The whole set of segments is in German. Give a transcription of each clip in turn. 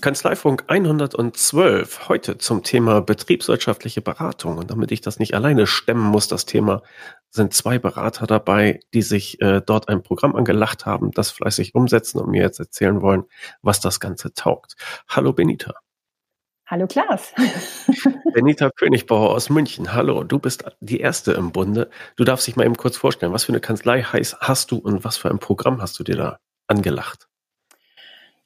Kanzleifunk 112, heute zum Thema betriebswirtschaftliche Beratung. Und damit ich das nicht alleine stemmen muss, das Thema, sind zwei Berater dabei, die sich äh, dort ein Programm angelacht haben, das fleißig umsetzen und mir jetzt erzählen wollen, was das Ganze taugt. Hallo Benita. Hallo Klaas. Benita Königbauer aus München. Hallo, du bist die Erste im Bunde. Du darfst dich mal eben kurz vorstellen, was für eine Kanzlei hast du und was für ein Programm hast du dir da angelacht?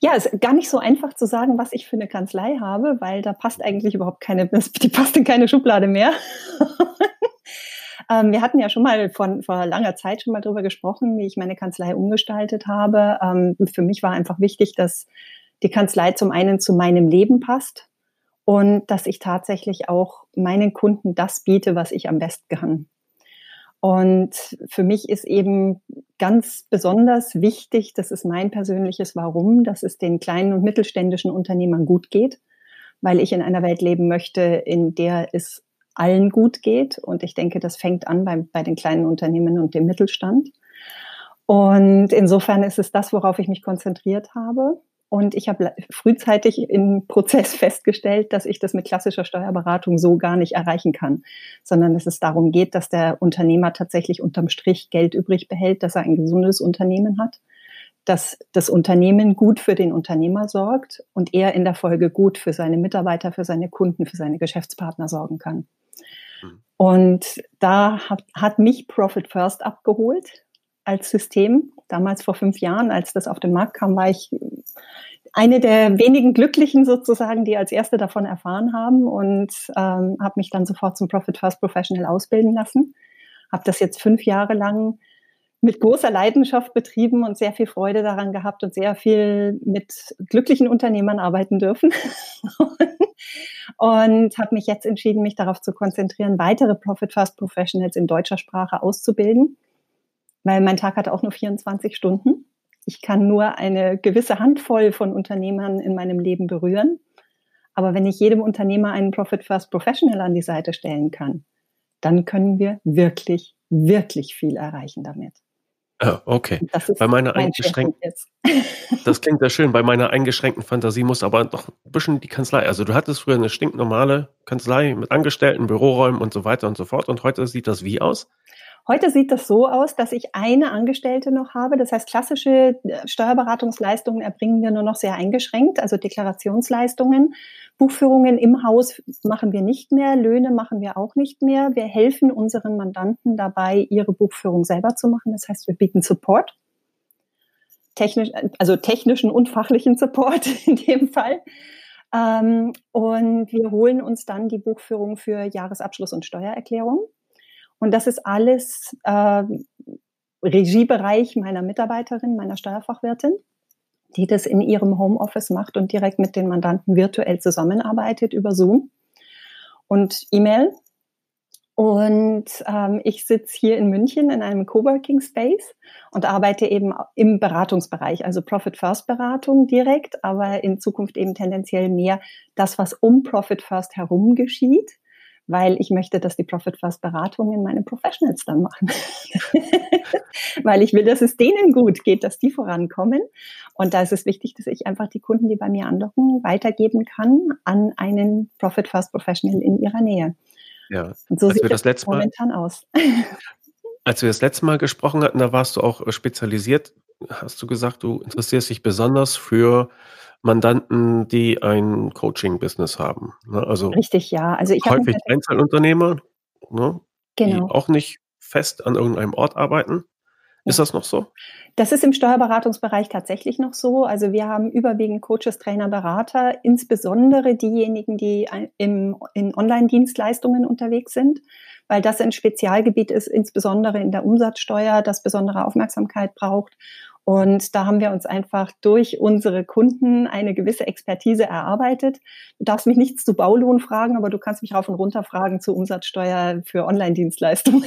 Ja, es ist gar nicht so einfach zu sagen, was ich für eine Kanzlei habe, weil da passt eigentlich überhaupt keine, die passt in keine Schublade mehr. ähm, wir hatten ja schon mal von, vor langer Zeit schon mal drüber gesprochen, wie ich meine Kanzlei umgestaltet habe. Ähm, für mich war einfach wichtig, dass die Kanzlei zum einen zu meinem Leben passt und dass ich tatsächlich auch meinen Kunden das biete, was ich am besten kann. Und für mich ist eben ganz besonders wichtig, das ist mein persönliches Warum, dass es den kleinen und mittelständischen Unternehmern gut geht, weil ich in einer Welt leben möchte, in der es allen gut geht. Und ich denke, das fängt an bei, bei den kleinen Unternehmen und dem Mittelstand. Und insofern ist es das, worauf ich mich konzentriert habe. Und ich habe frühzeitig im Prozess festgestellt, dass ich das mit klassischer Steuerberatung so gar nicht erreichen kann, sondern dass es darum geht, dass der Unternehmer tatsächlich unterm Strich Geld übrig behält, dass er ein gesundes Unternehmen hat, dass das Unternehmen gut für den Unternehmer sorgt und er in der Folge gut für seine Mitarbeiter, für seine Kunden, für seine Geschäftspartner sorgen kann. Mhm. Und da hat, hat mich Profit First abgeholt als System. Damals vor fünf Jahren, als das auf den Markt kam, war ich eine der wenigen Glücklichen sozusagen, die als erste davon erfahren haben und ähm, habe mich dann sofort zum Profit First Professional ausbilden lassen. Habe das jetzt fünf Jahre lang mit großer Leidenschaft betrieben und sehr viel Freude daran gehabt und sehr viel mit glücklichen Unternehmern arbeiten dürfen. und habe mich jetzt entschieden, mich darauf zu konzentrieren, weitere Profit First Professionals in deutscher Sprache auszubilden, weil mein Tag hat auch nur 24 Stunden ich kann nur eine gewisse Handvoll von Unternehmern in meinem Leben berühren. Aber wenn ich jedem Unternehmer einen Profit First Professional an die Seite stellen kann, dann können wir wirklich, wirklich viel erreichen damit. Ah, okay. Bei meiner eingeschränkten, das klingt ja schön. Bei meiner eingeschränkten Fantasie muss aber noch ein bisschen die Kanzlei. Also du hattest früher eine stinknormale Kanzlei mit Angestellten, Büroräumen und so weiter und so fort. Und heute sieht das wie aus? Heute sieht das so aus, dass ich eine Angestellte noch habe. Das heißt, klassische äh, Steuerberatungsleistungen erbringen wir nur noch sehr eingeschränkt, also Deklarationsleistungen. Buchführungen im Haus machen wir nicht mehr, Löhne machen wir auch nicht mehr. Wir helfen unseren Mandanten dabei, ihre Buchführung selber zu machen. Das heißt, wir bieten Support. Technisch, also technischen und fachlichen Support in dem Fall. Ähm, und wir holen uns dann die Buchführung für Jahresabschluss und Steuererklärung. Und das ist alles äh, Regiebereich meiner Mitarbeiterin, meiner Steuerfachwirtin, die das in ihrem Homeoffice macht und direkt mit den Mandanten virtuell zusammenarbeitet über Zoom und E-Mail. Und ähm, ich sitze hier in München in einem Coworking Space und arbeite eben im Beratungsbereich, also Profit First Beratung direkt, aber in Zukunft eben tendenziell mehr das, was um Profit First herum geschieht weil ich möchte, dass die Profit First Beratungen meine Professionals dann machen. weil ich will, dass es denen gut geht, dass die vorankommen. Und da ist es wichtig, dass ich einfach die Kunden, die bei mir andocken, weitergeben kann an einen Profit First Professional in ihrer Nähe. Ja, und so sieht das letzte momentan Mal, aus. als wir das letzte Mal gesprochen hatten, da warst du auch spezialisiert, hast du gesagt, du interessierst dich besonders für Mandanten, die ein Coaching-Business haben. Ne? Also Richtig, ja. Also ich häufig Einzelunternehmer, ne? genau. die auch nicht fest an irgendeinem Ort arbeiten. Ist das noch so? Das ist im Steuerberatungsbereich tatsächlich noch so. Also wir haben überwiegend Coaches, Trainer, Berater, insbesondere diejenigen, die im, in Online-Dienstleistungen unterwegs sind, weil das ein Spezialgebiet ist, insbesondere in der Umsatzsteuer, das besondere Aufmerksamkeit braucht. Und da haben wir uns einfach durch unsere Kunden eine gewisse Expertise erarbeitet. Du darfst mich nichts zu Baulohn fragen, aber du kannst mich rauf und runter fragen zu Umsatzsteuer für Online-Dienstleistungen.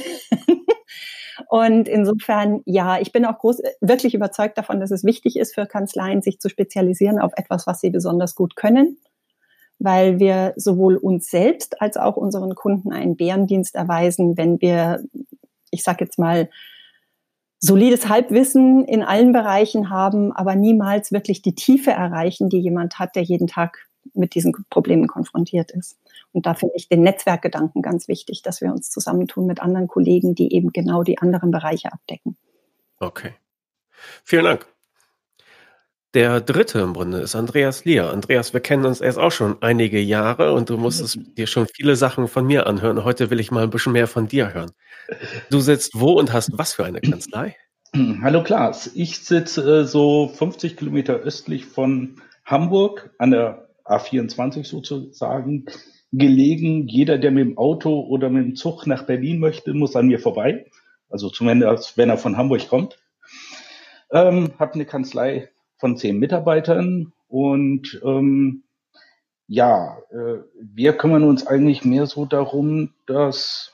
und insofern, ja, ich bin auch groß, wirklich überzeugt davon, dass es wichtig ist für Kanzleien, sich zu spezialisieren auf etwas, was sie besonders gut können, weil wir sowohl uns selbst als auch unseren Kunden einen Bärendienst erweisen, wenn wir, ich sage jetzt mal, solides Halbwissen in allen Bereichen haben, aber niemals wirklich die Tiefe erreichen, die jemand hat, der jeden Tag mit diesen Problemen konfrontiert ist. Und da finde ich den Netzwerkgedanken ganz wichtig, dass wir uns zusammentun mit anderen Kollegen, die eben genau die anderen Bereiche abdecken. Okay. Vielen Dank. Der dritte im Grunde ist Andreas Lier. Andreas, wir kennen uns erst auch schon einige Jahre und du musstest dir schon viele Sachen von mir anhören. Heute will ich mal ein bisschen mehr von dir hören. Du sitzt wo und hast was für eine Kanzlei? Hallo Klaas, ich sitze äh, so 50 Kilometer östlich von Hamburg an der A24 sozusagen gelegen. Jeder, der mit dem Auto oder mit dem Zug nach Berlin möchte, muss an mir vorbei. Also zumindest, wenn er von Hamburg kommt. Ähm, habe eine Kanzlei von zehn Mitarbeitern und ähm, ja, äh, wir kümmern uns eigentlich mehr so darum, dass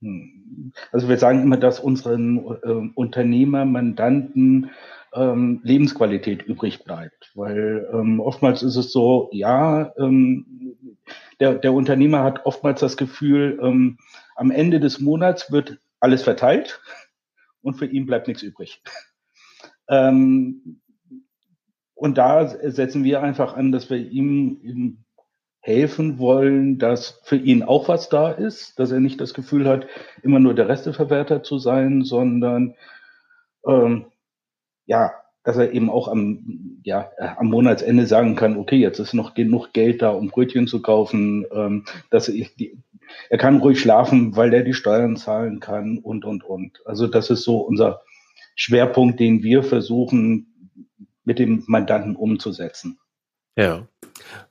hm, also wir sagen immer, dass unseren äh, Unternehmer, Mandanten ähm, Lebensqualität übrig bleibt. Weil ähm, oftmals ist es so, ja, ähm, der, der Unternehmer hat oftmals das Gefühl, ähm, am Ende des Monats wird alles verteilt und für ihn bleibt nichts übrig. Ähm, und da setzen wir einfach an, dass wir ihm, ihm helfen wollen, dass für ihn auch was da ist, dass er nicht das Gefühl hat, immer nur der Resteverwerter zu sein, sondern ähm, ja, dass er eben auch am, ja, am Monatsende sagen kann, okay, jetzt ist noch genug Geld da, um Brötchen zu kaufen, ähm, dass ich die, er kann ruhig schlafen, weil er die Steuern zahlen kann und, und, und. Also das ist so unser Schwerpunkt, den wir versuchen, mit dem Mandanten umzusetzen. Ja.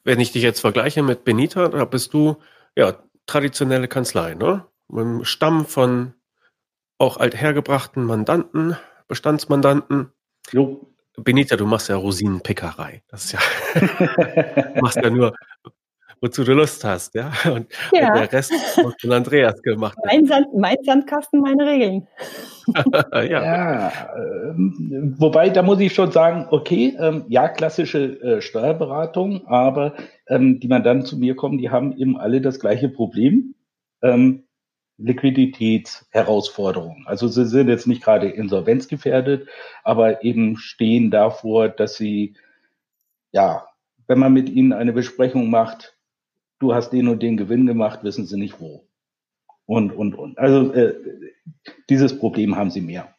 Wenn ich dich jetzt vergleiche mit Benita, da bist du ja traditionelle Kanzlei, ne? Mit einem Stamm von auch althergebrachten Mandanten, Bestandsmandanten. Jo. Benita, du machst ja Rosinenpickerei. Das ist ja, du machst ja nur, wozu du Lust hast, ja. Und, ja. und der Rest wird von Andreas gemacht. Mein, Sand, mein Sandkasten, meine Regeln. ja. ja ähm, wobei, da muss ich schon sagen, okay, ähm, ja, klassische äh, Steuerberatung, aber ähm, die Mandanten zu mir kommen, die haben eben alle das gleiche Problem. Ähm, Liquiditätsherausforderungen. Also sie sind jetzt nicht gerade insolvenzgefährdet, aber eben stehen davor, dass sie, ja, wenn man mit ihnen eine Besprechung macht, du hast den und den Gewinn gemacht, wissen sie nicht wo. Und, und, und. Also äh, dieses Problem haben sie mehr.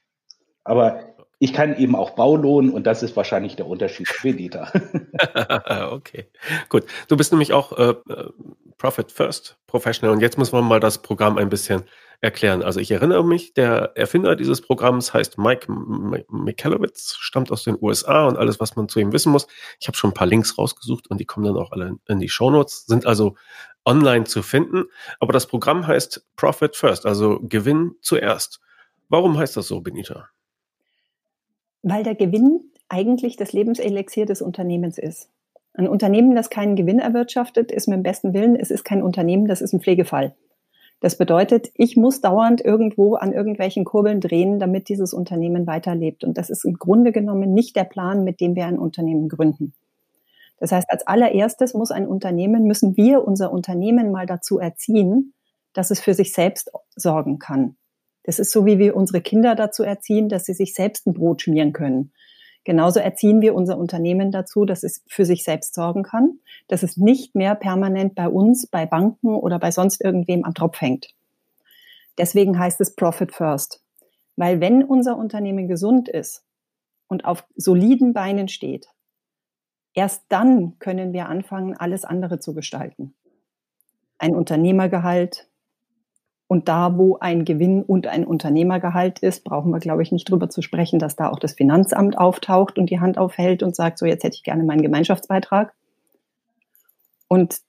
Aber ich kann eben auch Baulohn und das ist wahrscheinlich der Unterschied für Dieter. okay, gut. Du bist nämlich auch äh, äh, Profit First Professional und jetzt muss man mal das Programm ein bisschen erklären. Also ich erinnere mich, der Erfinder dieses Programms heißt Mike Michalowitz, stammt aus den USA und alles, was man zu ihm wissen muss. Ich habe schon ein paar Links rausgesucht und die kommen dann auch alle in die Shownotes, sind also online zu finden. Aber das Programm heißt Profit First, also Gewinn zuerst. Warum heißt das so, Benita? weil der Gewinn eigentlich das Lebenselixier des Unternehmens ist. Ein Unternehmen, das keinen Gewinn erwirtschaftet, ist mit dem besten Willen, es ist kein Unternehmen, das ist ein Pflegefall. Das bedeutet, ich muss dauernd irgendwo an irgendwelchen Kurbeln drehen, damit dieses Unternehmen weiterlebt. Und das ist im Grunde genommen nicht der Plan, mit dem wir ein Unternehmen gründen. Das heißt, als allererstes muss ein Unternehmen, müssen wir unser Unternehmen mal dazu erziehen, dass es für sich selbst sorgen kann. Das ist so, wie wir unsere Kinder dazu erziehen, dass sie sich selbst ein Brot schmieren können. Genauso erziehen wir unser Unternehmen dazu, dass es für sich selbst sorgen kann, dass es nicht mehr permanent bei uns, bei Banken oder bei sonst irgendwem am Tropf hängt. Deswegen heißt es Profit First. Weil wenn unser Unternehmen gesund ist und auf soliden Beinen steht, erst dann können wir anfangen, alles andere zu gestalten. Ein Unternehmergehalt, und da, wo ein Gewinn und ein Unternehmergehalt ist, brauchen wir, glaube ich, nicht drüber zu sprechen, dass da auch das Finanzamt auftaucht und die Hand aufhält und sagt, so jetzt hätte ich gerne meinen Gemeinschaftsbeitrag. Und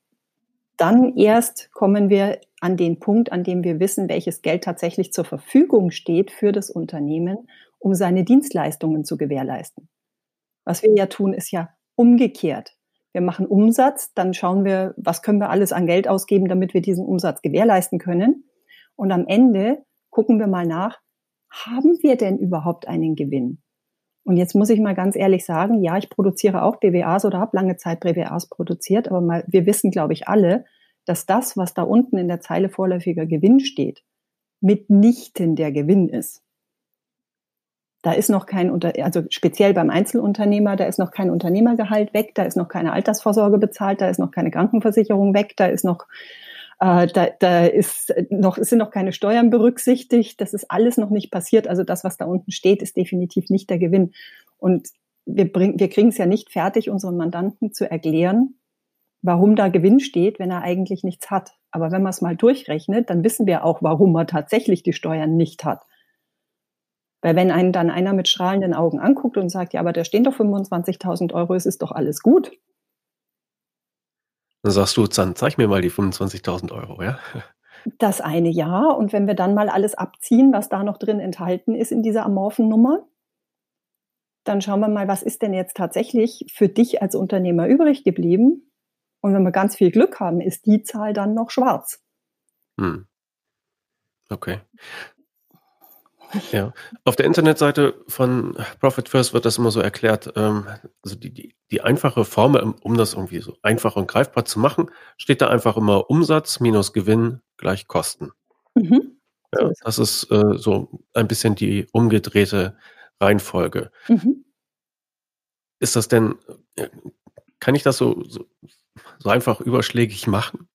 dann erst kommen wir an den Punkt, an dem wir wissen, welches Geld tatsächlich zur Verfügung steht für das Unternehmen, um seine Dienstleistungen zu gewährleisten. Was wir ja tun, ist ja umgekehrt. Wir machen Umsatz, dann schauen wir, was können wir alles an Geld ausgeben, damit wir diesen Umsatz gewährleisten können. Und am Ende gucken wir mal nach, haben wir denn überhaupt einen Gewinn? Und jetzt muss ich mal ganz ehrlich sagen, ja, ich produziere auch BWAs oder habe lange Zeit BWAs produziert, aber mal, wir wissen, glaube ich, alle, dass das, was da unten in der Zeile vorläufiger Gewinn steht, mitnichten der Gewinn ist. Da ist noch kein, Unter also speziell beim Einzelunternehmer, da ist noch kein Unternehmergehalt weg, da ist noch keine Altersvorsorge bezahlt, da ist noch keine Krankenversicherung weg, da ist noch, äh, da, da ist noch, sind noch keine Steuern berücksichtigt. Das ist alles noch nicht passiert. Also das, was da unten steht, ist definitiv nicht der Gewinn. Und wir, wir kriegen es ja nicht fertig, unseren Mandanten zu erklären, warum da Gewinn steht, wenn er eigentlich nichts hat. Aber wenn man es mal durchrechnet, dann wissen wir auch, warum er tatsächlich die Steuern nicht hat. Weil wenn einen dann einer mit strahlenden Augen anguckt und sagt, ja, aber da stehen doch 25.000 Euro, es ist doch alles gut. Dann sagst du, dann zeig mir mal die 25.000 Euro, ja? Das eine Jahr. Und wenn wir dann mal alles abziehen, was da noch drin enthalten ist in dieser amorphen Nummer, dann schauen wir mal, was ist denn jetzt tatsächlich für dich als Unternehmer übrig geblieben? Und wenn wir ganz viel Glück haben, ist die Zahl dann noch schwarz. Hm. Okay. Ja, auf der Internetseite von Profit First wird das immer so erklärt, ähm, also die, die, die einfache Formel, um das irgendwie so einfach und greifbar zu machen, steht da einfach immer Umsatz minus Gewinn gleich Kosten. Mhm. Ja, das ist äh, so ein bisschen die umgedrehte Reihenfolge. Mhm. Ist das denn, äh, kann ich das so, so, so einfach überschlägig machen?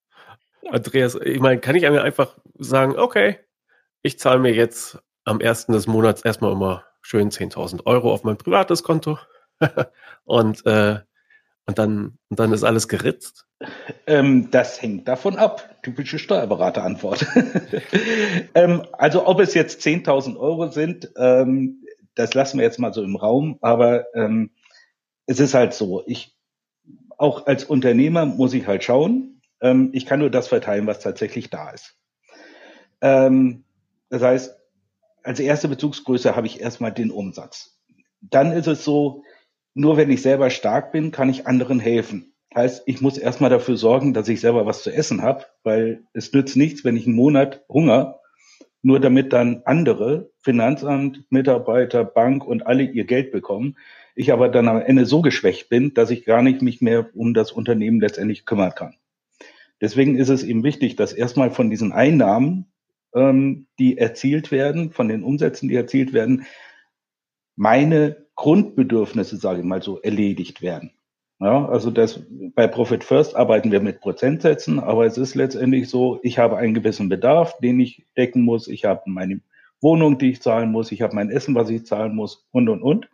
Ja. Andreas, ich meine, kann ich mir einfach sagen, okay, ich zahle mir jetzt am ersten des Monats erstmal immer schön 10.000 Euro auf mein privates Konto und, äh, und, dann, und dann ist alles geritzt? Ähm, das hängt davon ab. Typische Steuerberaterantwort. ähm, also ob es jetzt 10.000 Euro sind, ähm, das lassen wir jetzt mal so im Raum, aber ähm, es ist halt so, ich auch als Unternehmer muss ich halt schauen, ähm, ich kann nur das verteilen, was tatsächlich da ist. Ähm, das heißt, als erste Bezugsgröße habe ich erstmal den Umsatz. Dann ist es so, nur wenn ich selber stark bin, kann ich anderen helfen. Heißt, ich muss erstmal dafür sorgen, dass ich selber was zu essen habe, weil es nützt nichts, wenn ich einen Monat Hunger, nur damit dann andere, Finanzamt, Mitarbeiter, Bank und alle ihr Geld bekommen. Ich aber dann am Ende so geschwächt bin, dass ich gar nicht mich mehr um das Unternehmen letztendlich kümmern kann. Deswegen ist es eben wichtig, dass erstmal von diesen Einnahmen ähm, die erzielt werden, von den Umsätzen, die erzielt werden, meine Grundbedürfnisse, sage ich mal so, erledigt werden. Ja, also das, bei Profit First arbeiten wir mit Prozentsätzen, aber es ist letztendlich so, ich habe einen gewissen Bedarf, den ich decken muss. Ich habe meine Wohnung, die ich zahlen muss. Ich habe mein Essen, was ich zahlen muss und, und, und.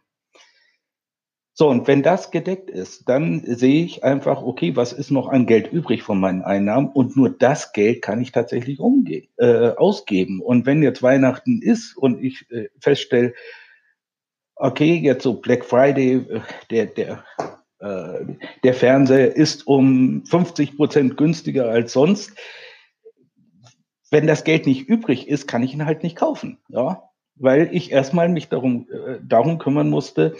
So, und wenn das gedeckt ist, dann sehe ich einfach, okay, was ist noch an Geld übrig von meinen Einnahmen? Und nur das Geld kann ich tatsächlich umgehen, äh, ausgeben. Und wenn jetzt Weihnachten ist und ich äh, feststelle, okay, jetzt so Black Friday, äh, der, der, äh, der Fernseher ist um 50 Prozent günstiger als sonst. Wenn das Geld nicht übrig ist, kann ich ihn halt nicht kaufen, ja, weil ich erstmal mich darum, äh, darum kümmern musste,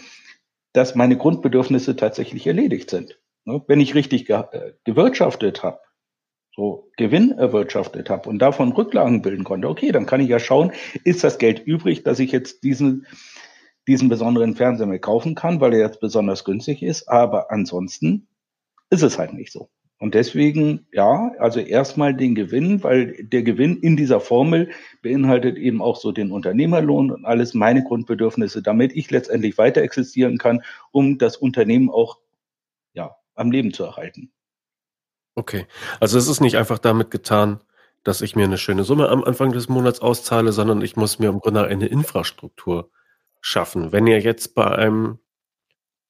dass meine Grundbedürfnisse tatsächlich erledigt sind. Ne? Wenn ich richtig äh, gewirtschaftet habe, so Gewinn erwirtschaftet habe und davon Rücklagen bilden konnte, okay, dann kann ich ja schauen, ist das Geld übrig, dass ich jetzt diesen, diesen besonderen Fernseher mir kaufen kann, weil er jetzt besonders günstig ist. Aber ansonsten ist es halt nicht so. Und deswegen, ja, also erstmal den Gewinn, weil der Gewinn in dieser Formel beinhaltet eben auch so den Unternehmerlohn und alles meine Grundbedürfnisse, damit ich letztendlich weiter existieren kann, um das Unternehmen auch, ja, am Leben zu erhalten. Okay. Also es ist nicht einfach damit getan, dass ich mir eine schöne Summe am Anfang des Monats auszahle, sondern ich muss mir im Grunde eine Infrastruktur schaffen. Wenn ihr jetzt bei einem,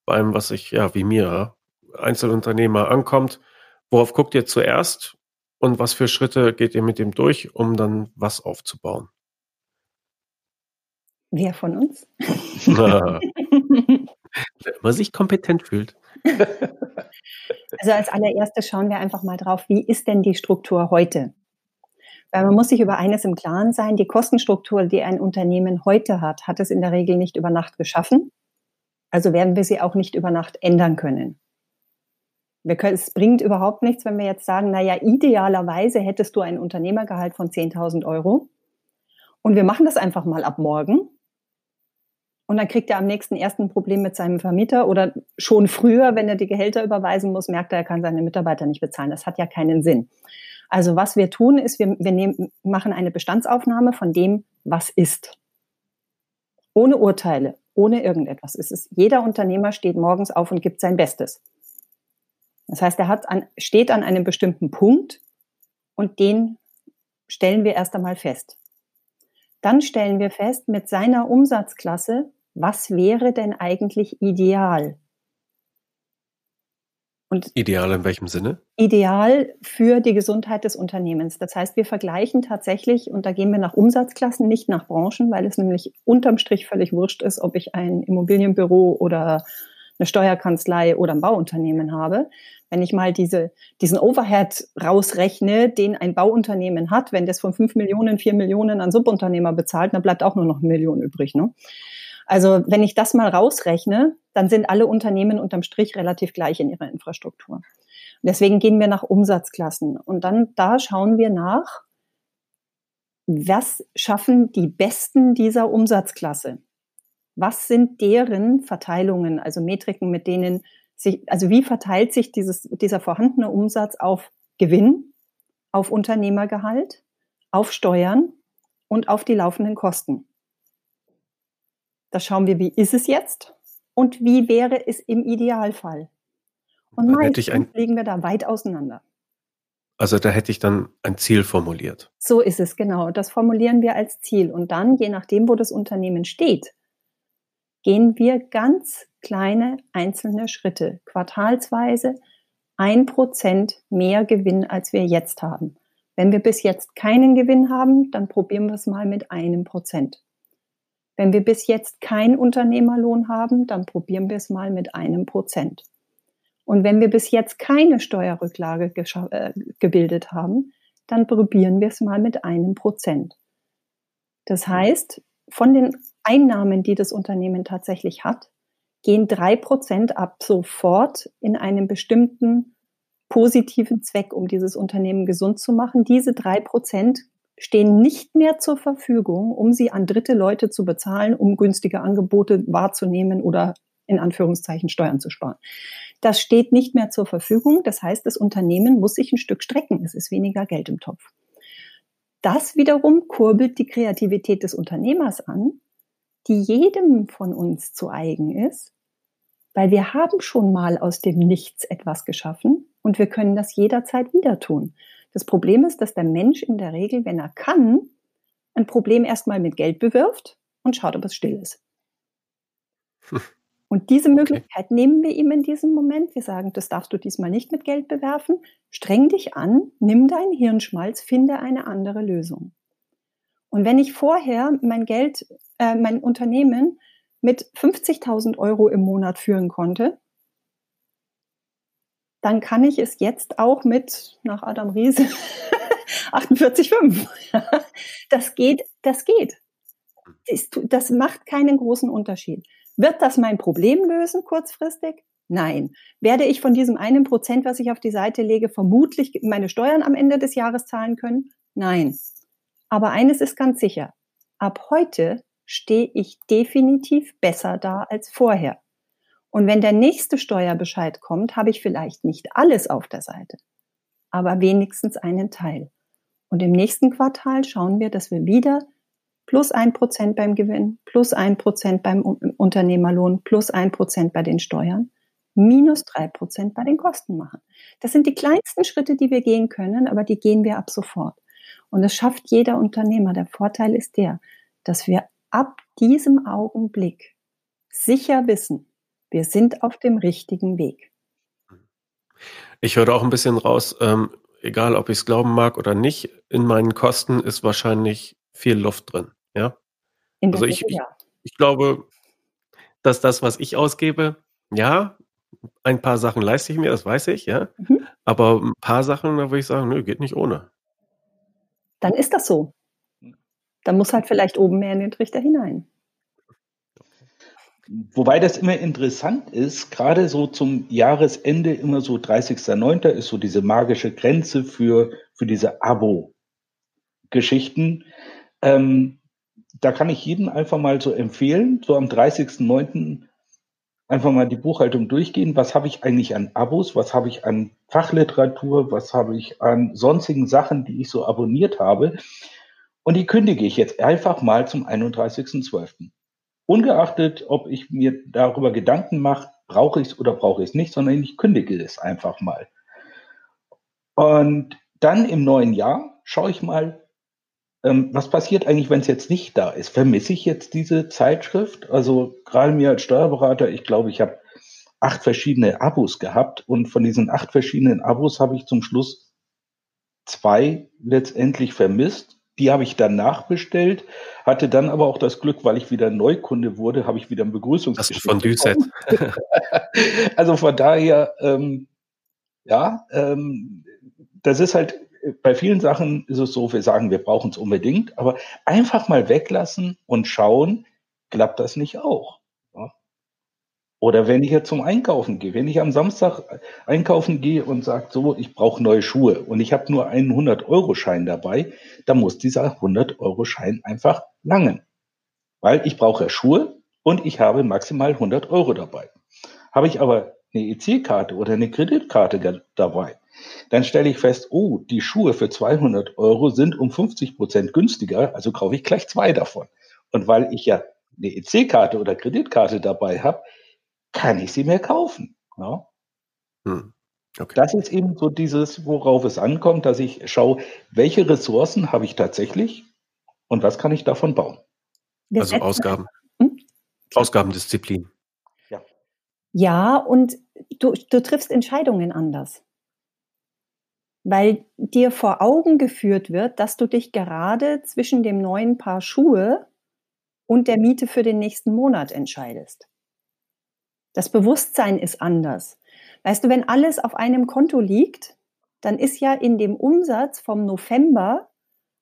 bei einem, was ich, ja, wie mir, Einzelunternehmer ankommt, Worauf guckt ihr zuerst und was für Schritte geht ihr mit dem durch, um dann was aufzubauen? Wer von uns? Wer immer sich kompetent fühlt. Also als allererstes schauen wir einfach mal drauf, wie ist denn die Struktur heute? Weil man muss sich über eines im Klaren sein, die Kostenstruktur, die ein Unternehmen heute hat, hat es in der Regel nicht über Nacht geschaffen. Also werden wir sie auch nicht über Nacht ändern können. Wir können, es bringt überhaupt nichts, wenn wir jetzt sagen, naja, idealerweise hättest du ein Unternehmergehalt von 10.000 Euro und wir machen das einfach mal ab morgen. Und dann kriegt er am nächsten ersten Problem mit seinem Vermieter oder schon früher, wenn er die Gehälter überweisen muss, merkt er, er kann seine Mitarbeiter nicht bezahlen. Das hat ja keinen Sinn. Also was wir tun, ist, wir, wir nehmen, machen eine Bestandsaufnahme von dem, was ist. Ohne Urteile, ohne irgendetwas. Es ist, jeder Unternehmer steht morgens auf und gibt sein Bestes. Das heißt, er hat an, steht an einem bestimmten Punkt und den stellen wir erst einmal fest. Dann stellen wir fest mit seiner Umsatzklasse, was wäre denn eigentlich ideal? Und ideal in welchem Sinne? Ideal für die Gesundheit des Unternehmens. Das heißt, wir vergleichen tatsächlich, und da gehen wir nach Umsatzklassen, nicht nach Branchen, weil es nämlich unterm Strich völlig wurscht ist, ob ich ein Immobilienbüro oder eine Steuerkanzlei oder ein Bauunternehmen habe. Wenn ich mal diese, diesen Overhead rausrechne, den ein Bauunternehmen hat, wenn das von fünf Millionen, vier Millionen an Subunternehmer bezahlt, dann bleibt auch nur noch eine Million übrig. Ne? Also wenn ich das mal rausrechne, dann sind alle Unternehmen unterm Strich relativ gleich in ihrer Infrastruktur. Deswegen gehen wir nach Umsatzklassen und dann da schauen wir nach, was schaffen die Besten dieser Umsatzklasse? Was sind deren Verteilungen, also Metriken, mit denen sich, also wie verteilt sich dieses, dieser vorhandene Umsatz auf Gewinn, auf Unternehmergehalt, auf Steuern und auf die laufenden Kosten? Da schauen wir, wie ist es jetzt und wie wäre es im Idealfall. Und Da meistens ein liegen wir da weit auseinander. also da hätte ich dann ein Ziel formuliert. So ist es, genau. Das formulieren wir als Ziel. Und dann, je nachdem, wo das Unternehmen steht, gehen wir ganz kleine einzelne Schritte, quartalsweise ein Prozent mehr Gewinn, als wir jetzt haben. Wenn wir bis jetzt keinen Gewinn haben, dann probieren wir es mal mit einem Prozent. Wenn wir bis jetzt keinen Unternehmerlohn haben, dann probieren wir es mal mit einem Prozent. Und wenn wir bis jetzt keine Steuerrücklage äh, gebildet haben, dann probieren wir es mal mit einem Prozent. Das heißt, von den Einnahmen, die das Unternehmen tatsächlich hat, gehen drei Prozent ab sofort in einem bestimmten positiven Zweck, um dieses Unternehmen gesund zu machen. Diese drei Prozent stehen nicht mehr zur Verfügung, um sie an dritte Leute zu bezahlen, um günstige Angebote wahrzunehmen oder in Anführungszeichen Steuern zu sparen. Das steht nicht mehr zur Verfügung. Das heißt, das Unternehmen muss sich ein Stück strecken. Es ist weniger Geld im Topf. Das wiederum kurbelt die Kreativität des Unternehmers an, die jedem von uns zu eigen ist, weil wir haben schon mal aus dem Nichts etwas geschaffen und wir können das jederzeit wieder tun. Das Problem ist, dass der Mensch in der Regel, wenn er kann, ein Problem erstmal mit Geld bewirft und schaut, ob es still ist. Und diese Möglichkeit okay. nehmen wir ihm in diesem Moment. Wir sagen, das darfst du diesmal nicht mit Geld bewerfen. Streng dich an, nimm deinen Hirnschmalz, finde eine andere Lösung. Und wenn ich vorher mein Geld, äh, mein Unternehmen mit 50.000 Euro im Monat führen konnte, dann kann ich es jetzt auch mit, nach Adam Riese, 48,5. Das geht, das geht. Das macht keinen großen Unterschied. Wird das mein Problem lösen kurzfristig? Nein. Werde ich von diesem einen Prozent, was ich auf die Seite lege, vermutlich meine Steuern am Ende des Jahres zahlen können? Nein. Aber eines ist ganz sicher. Ab heute stehe ich definitiv besser da als vorher. Und wenn der nächste Steuerbescheid kommt, habe ich vielleicht nicht alles auf der Seite, aber wenigstens einen Teil. Und im nächsten Quartal schauen wir, dass wir wieder plus ein Prozent beim Gewinn, plus ein Prozent beim Unternehmerlohn, plus ein Prozent bei den Steuern, minus drei Prozent bei den Kosten machen. Das sind die kleinsten Schritte, die wir gehen können, aber die gehen wir ab sofort. Und das schafft jeder Unternehmer. Der Vorteil ist der, dass wir ab diesem Augenblick sicher wissen, wir sind auf dem richtigen Weg. Ich höre auch ein bisschen raus, ähm, egal ob ich es glauben mag oder nicht, in meinen Kosten ist wahrscheinlich viel Luft drin. Ja. In also ich, ich, ich glaube, dass das, was ich ausgebe, ja, ein paar Sachen leiste ich mir, das weiß ich, ja. Mhm. Aber ein paar Sachen, da würde ich sagen, nö, geht nicht ohne. Dann ist das so. Dann muss halt vielleicht oben mehr in den Trichter hinein. Wobei das immer interessant ist, gerade so zum Jahresende, immer so 30.09. ist so diese magische Grenze für, für diese Abo-Geschichten. Ähm, da kann ich jedem einfach mal so empfehlen, so am 30.09. einfach mal die Buchhaltung durchgehen. Was habe ich eigentlich an Abos? Was habe ich an Fachliteratur? Was habe ich an sonstigen Sachen, die ich so abonniert habe? Und die kündige ich jetzt einfach mal zum 31.12. ungeachtet, ob ich mir darüber Gedanken mache, brauche ich es oder brauche ich es nicht, sondern ich kündige es einfach mal. Und dann im neuen Jahr schaue ich mal, ähm, was passiert eigentlich, wenn es jetzt nicht da ist? Vermisse ich jetzt diese Zeitschrift? Also gerade mir als Steuerberater, ich glaube, ich habe acht verschiedene Abos gehabt und von diesen acht verschiedenen Abos habe ich zum Schluss zwei letztendlich vermisst. Die habe ich dann nachbestellt, hatte dann aber auch das Glück, weil ich wieder Neukunde wurde, habe ich wieder ein Begrüßungsgespräch. von Düset. also von daher, ähm, ja, ähm, das ist halt bei vielen Sachen ist es so, wir sagen, wir brauchen es unbedingt, aber einfach mal weglassen und schauen, klappt das nicht auch? Ja? Oder wenn ich jetzt zum Einkaufen gehe, wenn ich am Samstag einkaufen gehe und sage, so, ich brauche neue Schuhe und ich habe nur einen 100-Euro-Schein dabei, dann muss dieser 100-Euro-Schein einfach langen. Weil ich brauche Schuhe und ich habe maximal 100 Euro dabei. Habe ich aber eine EC-Karte oder eine Kreditkarte dabei, dann stelle ich fest, oh, die Schuhe für 200 Euro sind um 50 Prozent günstiger, also kaufe ich gleich zwei davon. Und weil ich ja eine EC-Karte oder Kreditkarte dabei habe, kann ich sie mehr kaufen. Ja? Hm. Okay. Das ist eben so dieses, worauf es ankommt, dass ich schaue, welche Ressourcen habe ich tatsächlich und was kann ich davon bauen. Also Ausgaben. Hm? Ausgabendisziplin. Ja. Und du, du triffst Entscheidungen anders weil dir vor Augen geführt wird, dass du dich gerade zwischen dem neuen Paar Schuhe und der Miete für den nächsten Monat entscheidest. Das Bewusstsein ist anders. Weißt du, wenn alles auf einem Konto liegt, dann ist ja in dem Umsatz vom November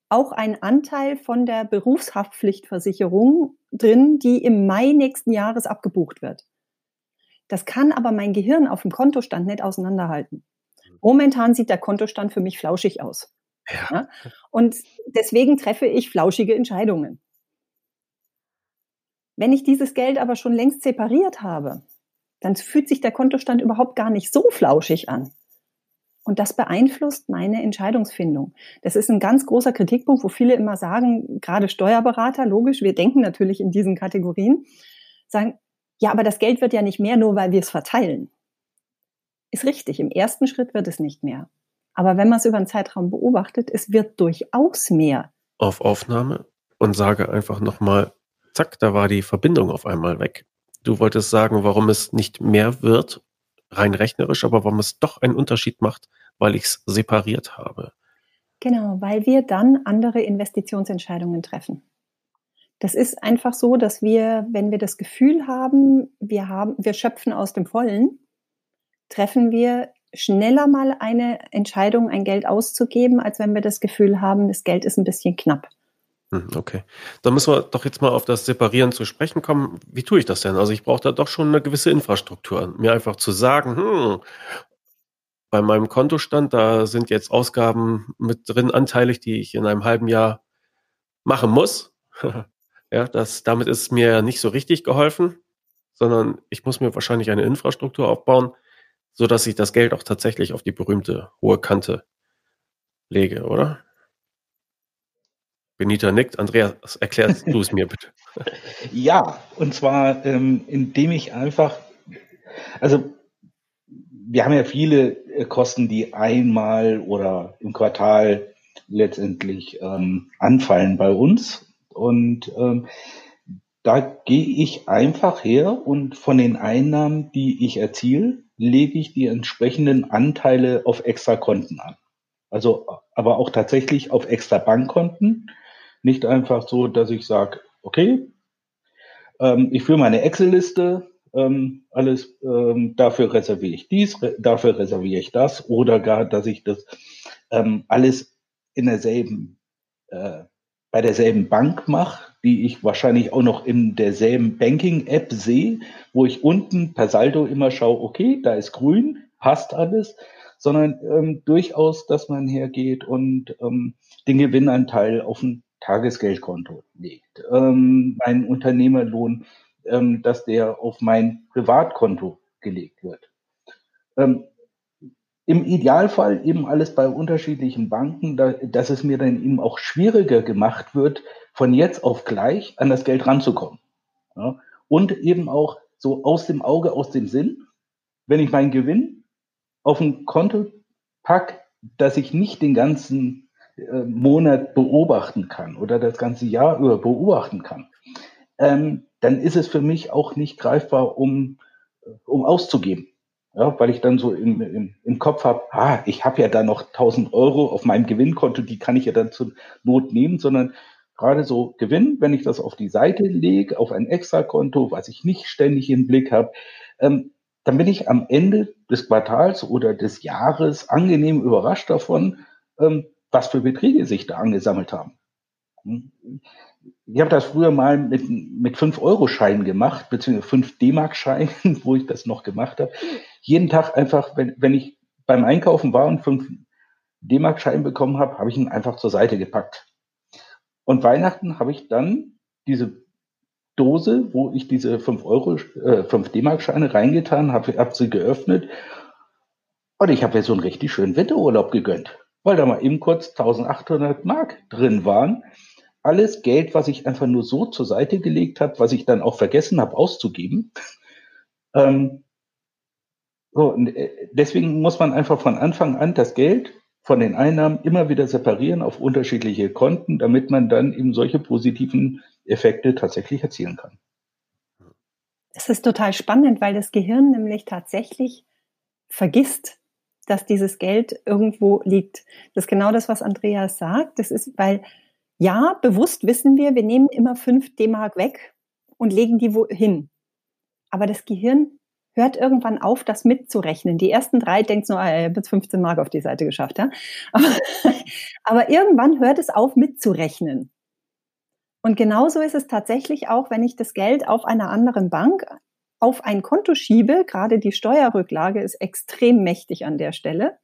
auch ein Anteil von der Berufshaftpflichtversicherung drin, die im Mai nächsten Jahres abgebucht wird. Das kann aber mein Gehirn auf dem Kontostand nicht auseinanderhalten. Momentan sieht der Kontostand für mich flauschig aus. Ja. ja? Und deswegen treffe ich flauschige Entscheidungen. Wenn ich dieses Geld aber schon längst separiert habe, dann fühlt sich der Kontostand überhaupt gar nicht so flauschig an. Und das beeinflusst meine Entscheidungsfindung. Das ist ein ganz großer Kritikpunkt, wo viele immer sagen, gerade Steuerberater, logisch, wir denken natürlich in diesen Kategorien, sagen, ja, aber das Geld wird ja nicht mehr, nur weil wir es verteilen ist richtig. Im ersten Schritt wird es nicht mehr. Aber wenn man es über einen Zeitraum beobachtet, es wird durchaus mehr. Auf Aufnahme und sage einfach nochmal, zack, da war die Verbindung auf einmal weg. Du wolltest sagen, warum es nicht mehr wird, rein rechnerisch, aber warum es doch einen Unterschied macht, weil ich es separiert habe. Genau, weil wir dann andere Investitionsentscheidungen treffen. Das ist einfach so, dass wir, wenn wir das Gefühl haben, wir haben, wir schöpfen aus dem Vollen, treffen wir schneller mal eine Entscheidung, ein Geld auszugeben, als wenn wir das Gefühl haben, das Geld ist ein bisschen knapp. Hm, okay. Dann müssen wir doch jetzt mal auf das Separieren zu sprechen kommen. Wie tue ich das denn? Also ich brauche da doch schon eine gewisse Infrastruktur. Mir einfach zu sagen, hm, bei meinem Kontostand, da sind jetzt Ausgaben mit drin, anteilig, die ich in einem halben Jahr machen muss. ja, das, damit ist mir nicht so richtig geholfen, sondern ich muss mir wahrscheinlich eine Infrastruktur aufbauen, so dass ich das Geld auch tatsächlich auf die berühmte hohe Kante lege, oder? Benita nickt. Andreas, erklärst du es mir bitte. Ja, und zwar, ähm, indem ich einfach, also wir haben ja viele äh, Kosten, die einmal oder im Quartal letztendlich ähm, anfallen bei uns. Und ähm, da gehe ich einfach her und von den Einnahmen, die ich erziele, lege ich die entsprechenden Anteile auf extra Konten an. Also aber auch tatsächlich auf extra Bankkonten. Nicht einfach so, dass ich sage, okay, ähm, ich führe meine Excel-Liste, ähm, alles, ähm, dafür reserviere ich dies, re dafür reserviere ich das oder gar, dass ich das ähm, alles in derselben, äh, bei derselben Bank mache, die ich wahrscheinlich auch noch in derselben Banking-App sehe, wo ich unten per Saldo immer schaue, okay, da ist grün, passt alles, sondern ähm, durchaus, dass man hergeht und ähm, den Gewinnanteil auf ein Tagesgeldkonto legt. Ähm, mein Unternehmerlohn, ähm, dass der auf mein Privatkonto gelegt wird. Ähm, Im Idealfall eben alles bei unterschiedlichen Banken, da, dass es mir dann eben auch schwieriger gemacht wird, von jetzt auf gleich an das Geld ranzukommen. Ja? Und eben auch so aus dem Auge, aus dem Sinn, wenn ich meinen Gewinn auf ein Konto pack, dass ich nicht den ganzen äh, Monat beobachten kann oder das ganze Jahr über beobachten kann, ähm, dann ist es für mich auch nicht greifbar, um, um auszugeben. Ja, weil ich dann so im, im, im Kopf habe, ah, ich habe ja da noch 1000 Euro auf meinem Gewinnkonto, die kann ich ja dann zur Not nehmen, sondern gerade so Gewinn, wenn ich das auf die Seite lege, auf ein Extrakonto, was ich nicht ständig im Blick habe, ähm, dann bin ich am Ende des Quartals oder des Jahres angenehm überrascht davon, ähm, was für Beträge sich da angesammelt haben. Ich habe das früher mal mit, mit 5-Euro-Scheinen gemacht, beziehungsweise 5 D-Mark-Scheinen, wo ich das noch gemacht habe. Jeden Tag einfach, wenn, wenn ich beim Einkaufen war und 5 D-Mark-Schein bekommen habe, habe ich ihn einfach zur Seite gepackt. Und Weihnachten habe ich dann diese Dose, wo ich diese 5 Euro, äh, 5 D-Mark-Scheine reingetan habe, habe sie geöffnet und ich habe mir so einen richtig schönen Winterurlaub gegönnt, weil da mal eben kurz 1800 Mark drin waren. Alles Geld, was ich einfach nur so zur Seite gelegt habe, was ich dann auch vergessen habe auszugeben. Ähm, so, äh, deswegen muss man einfach von Anfang an das Geld von den Einnahmen immer wieder separieren auf unterschiedliche Konten, damit man dann eben solche positiven Effekte tatsächlich erzielen kann. Es ist total spannend, weil das Gehirn nämlich tatsächlich vergisst, dass dieses Geld irgendwo liegt. Das ist genau das, was Andreas sagt. Das ist, weil ja, bewusst wissen wir, wir nehmen immer fünf D-Mark weg und legen die wohin. Aber das Gehirn hört irgendwann auf, das mitzurechnen. Die ersten drei denkt nur, ich habe jetzt 15 Mark auf die Seite geschafft. Ja? Aber, aber irgendwann hört es auf mitzurechnen. Und genauso ist es tatsächlich auch, wenn ich das Geld auf einer anderen Bank auf ein Konto schiebe. Gerade die Steuerrücklage ist extrem mächtig an der Stelle,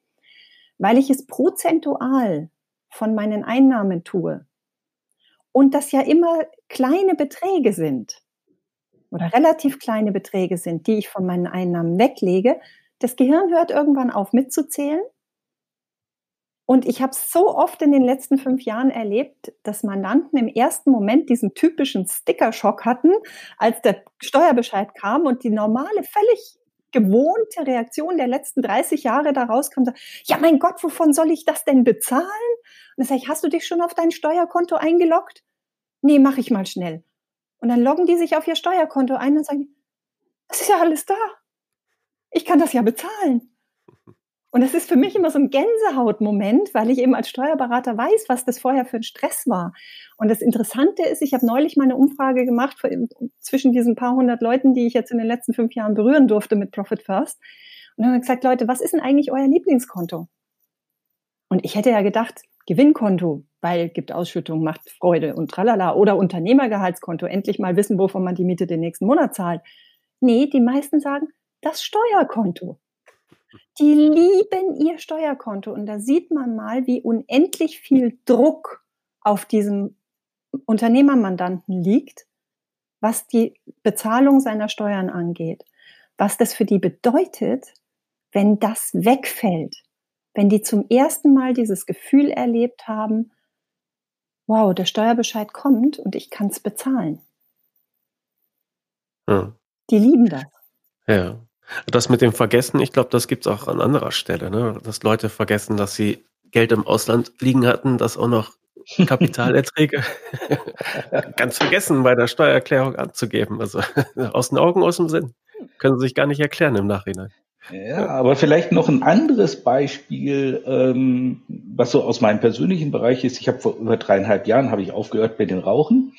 weil ich es prozentual von meinen Einnahmen tue. Und das ja immer kleine Beträge sind oder relativ kleine Beträge sind, die ich von meinen Einnahmen weglege. Das Gehirn hört irgendwann auf mitzuzählen und ich habe so oft in den letzten fünf Jahren erlebt, dass Mandanten im ersten Moment diesen typischen Sticker-Schock hatten, als der Steuerbescheid kam und die normale, völlig gewohnte Reaktion der letzten 30 Jahre daraus kam, ja mein Gott, wovon soll ich das denn bezahlen? Und dann sage ich, hast du dich schon auf dein Steuerkonto eingeloggt? Nee, mach ich mal schnell. Und dann loggen die sich auf ihr Steuerkonto ein und sagen, das ist ja alles da. Ich kann das ja bezahlen. Und das ist für mich immer so ein Gänsehautmoment, weil ich eben als Steuerberater weiß, was das vorher für ein Stress war. Und das Interessante ist, ich habe neulich mal eine Umfrage gemacht zwischen diesen paar hundert Leuten, die ich jetzt in den letzten fünf Jahren berühren durfte mit Profit First. Und dann gesagt, Leute, was ist denn eigentlich euer Lieblingskonto? Und ich hätte ja gedacht, Gewinnkonto, weil gibt Ausschüttung, macht Freude und tralala. Oder Unternehmergehaltskonto, endlich mal wissen, wovon man die Miete den nächsten Monat zahlt. Nee, die meisten sagen, das Steuerkonto. Die lieben ihr Steuerkonto und da sieht man mal, wie unendlich viel Druck auf diesem Unternehmermandanten liegt, was die Bezahlung seiner Steuern angeht. Was das für die bedeutet, wenn das wegfällt. Wenn die zum ersten Mal dieses Gefühl erlebt haben, wow, der Steuerbescheid kommt und ich kann es bezahlen. Ja. Die lieben das. Ja. Das mit dem Vergessen, ich glaube, das gibt es auch an anderer Stelle, ne? dass Leute vergessen, dass sie Geld im Ausland liegen hatten, das auch noch Kapitalerträge ganz vergessen bei der Steuererklärung anzugeben. Also aus den Augen, aus dem Sinn. Können sie sich gar nicht erklären im Nachhinein. Ja, aber vielleicht noch ein anderes Beispiel, ähm, was so aus meinem persönlichen Bereich ist. Ich habe vor über dreieinhalb Jahren habe ich aufgehört mit dem Rauchen.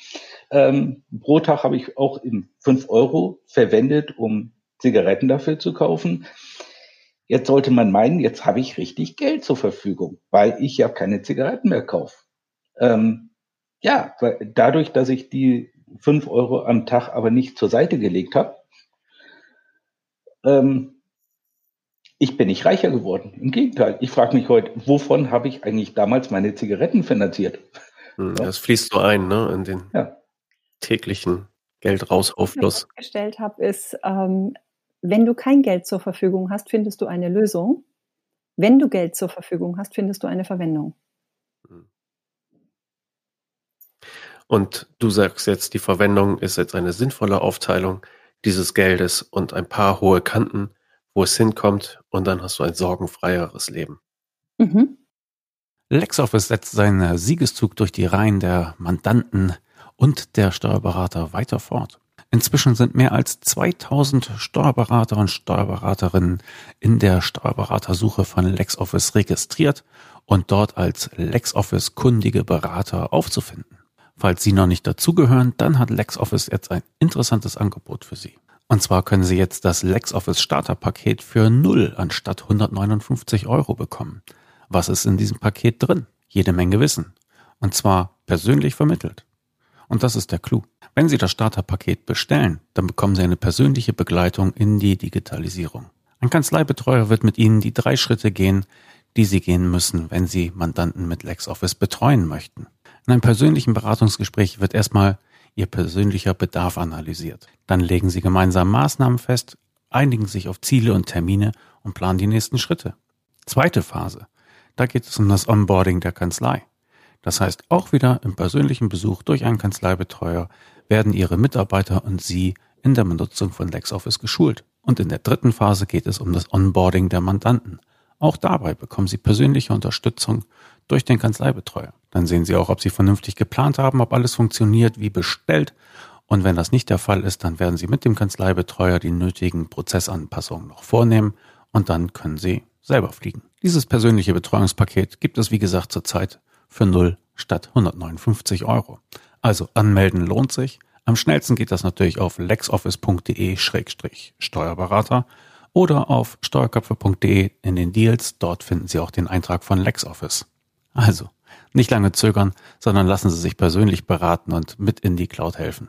Ähm, pro Tag habe ich auch in fünf Euro verwendet, um Zigaretten dafür zu kaufen. Jetzt sollte man meinen, jetzt habe ich richtig Geld zur Verfügung, weil ich ja keine Zigaretten mehr kaufe. Ähm, ja, weil dadurch, dass ich die fünf Euro am Tag aber nicht zur Seite gelegt habe, ähm, ich bin nicht reicher geworden. Im Gegenteil, ich frage mich heute, wovon habe ich eigentlich damals meine Zigaretten finanziert? Hm, das fließt so ein, ne, in den ja. täglichen Geldrausaufschluss. Was ich festgestellt habe, ist, ähm, wenn du kein Geld zur Verfügung hast, findest du eine Lösung. Wenn du Geld zur Verfügung hast, findest du eine Verwendung. Hm. Und du sagst jetzt, die Verwendung ist jetzt eine sinnvolle Aufteilung dieses Geldes und ein paar hohe Kanten, wo es hinkommt und dann hast du ein sorgenfreieres Leben. Mhm. LexOffice setzt seinen Siegeszug durch die Reihen der Mandanten und der Steuerberater weiter fort. Inzwischen sind mehr als 2000 Steuerberater und Steuerberaterinnen in der Steuerberatersuche von LexOffice registriert und dort als LexOffice kundige Berater aufzufinden. Falls Sie noch nicht dazugehören, dann hat LexOffice jetzt ein interessantes Angebot für Sie. Und zwar können Sie jetzt das LexOffice Starterpaket für 0 anstatt 159 Euro bekommen. Was ist in diesem Paket drin? Jede Menge Wissen. Und zwar persönlich vermittelt. Und das ist der Clou. Wenn Sie das Starterpaket bestellen, dann bekommen Sie eine persönliche Begleitung in die Digitalisierung. Ein Kanzleibetreuer wird mit Ihnen die drei Schritte gehen, die Sie gehen müssen, wenn Sie Mandanten mit LexOffice betreuen möchten. In einem persönlichen Beratungsgespräch wird erstmal Ihr persönlicher Bedarf analysiert. Dann legen Sie gemeinsam Maßnahmen fest, einigen sich auf Ziele und Termine und planen die nächsten Schritte. Zweite Phase. Da geht es um das Onboarding der Kanzlei. Das heißt, auch wieder im persönlichen Besuch durch einen Kanzleibetreuer werden Ihre Mitarbeiter und Sie in der Benutzung von LexOffice geschult. Und in der dritten Phase geht es um das Onboarding der Mandanten. Auch dabei bekommen Sie persönliche Unterstützung durch den Kanzleibetreuer. Dann sehen Sie auch, ob Sie vernünftig geplant haben, ob alles funktioniert wie bestellt. Und wenn das nicht der Fall ist, dann werden Sie mit dem Kanzleibetreuer die nötigen Prozessanpassungen noch vornehmen und dann können Sie selber fliegen. Dieses persönliche Betreuungspaket gibt es, wie gesagt, zurzeit für 0 statt 159 Euro. Also anmelden lohnt sich. Am schnellsten geht das natürlich auf lexoffice.de-steuerberater oder auf steuerköpfe.de in den Deals. Dort finden Sie auch den Eintrag von LexOffice. Also, nicht lange zögern, sondern lassen Sie sich persönlich beraten und mit in die Cloud helfen.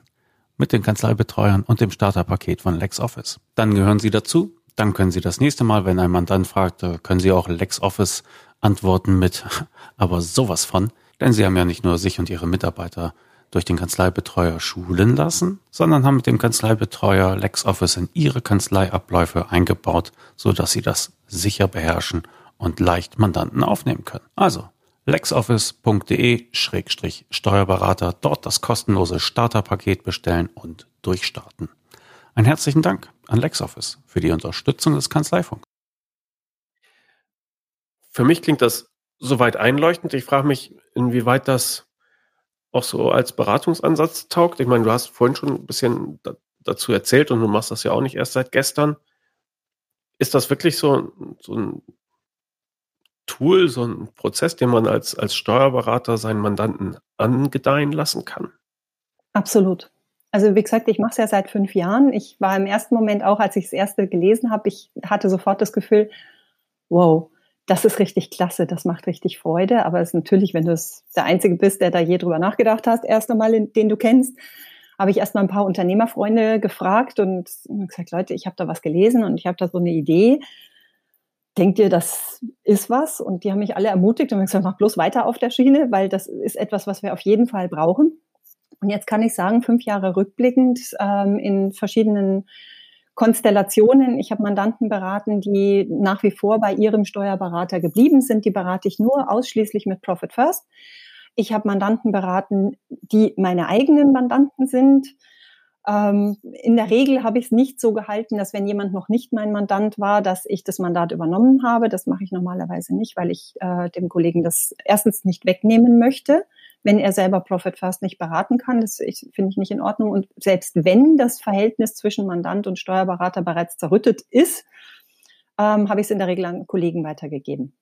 Mit den Kanzleibetreuern und dem Starterpaket von LexOffice. Dann gehören Sie dazu. Dann können Sie das nächste Mal, wenn ein Mandant fragt, äh, können Sie auch LexOffice antworten mit, aber sowas von. Denn Sie haben ja nicht nur sich und Ihre Mitarbeiter durch den Kanzleibetreuer schulen lassen, sondern haben mit dem Kanzleibetreuer LexOffice in ihre Kanzleiabläufe eingebaut, so dass sie das sicher beherrschen und leicht Mandanten aufnehmen können. Also lexoffice.de-steuerberater, dort das kostenlose Starterpaket bestellen und durchstarten. Ein herzlichen Dank an LexOffice für die Unterstützung des Kanzleifunks. Für mich klingt das soweit einleuchtend. Ich frage mich, inwieweit das auch so als Beratungsansatz taugt? Ich meine, du hast vorhin schon ein bisschen da, dazu erzählt und du machst das ja auch nicht erst seit gestern. Ist das wirklich so, so ein Tool, so ein Prozess, den man als, als Steuerberater seinen Mandanten angedeihen lassen kann? Absolut. Also wie gesagt, ich mache es ja seit fünf Jahren. Ich war im ersten Moment auch, als ich das erste gelesen habe, ich hatte sofort das Gefühl, wow, das ist richtig klasse, das macht richtig Freude. Aber es ist natürlich, wenn du der Einzige bist, der da je drüber nachgedacht hast, erst einmal, den du kennst, habe ich erst mal ein paar Unternehmerfreunde gefragt und gesagt, Leute, ich habe da was gelesen und ich habe da so eine Idee. Denkt ihr, das ist was? Und die haben mich alle ermutigt und gesagt, mach bloß weiter auf der Schiene, weil das ist etwas, was wir auf jeden Fall brauchen. Und jetzt kann ich sagen, fünf Jahre rückblickend ähm, in verschiedenen Konstellationen. Ich habe Mandanten beraten, die nach wie vor bei ihrem Steuerberater geblieben sind. Die berate ich nur ausschließlich mit Profit First. Ich habe Mandanten beraten, die meine eigenen Mandanten sind. Ähm, in der Regel habe ich es nicht so gehalten, dass wenn jemand noch nicht mein Mandant war, dass ich das Mandat übernommen habe. Das mache ich normalerweise nicht, weil ich äh, dem Kollegen das erstens nicht wegnehmen möchte wenn er selber Profit First nicht beraten kann. Das finde ich nicht in Ordnung. Und selbst wenn das Verhältnis zwischen Mandant und Steuerberater bereits zerrüttet ist, ähm, habe ich es in der Regel an Kollegen weitergegeben.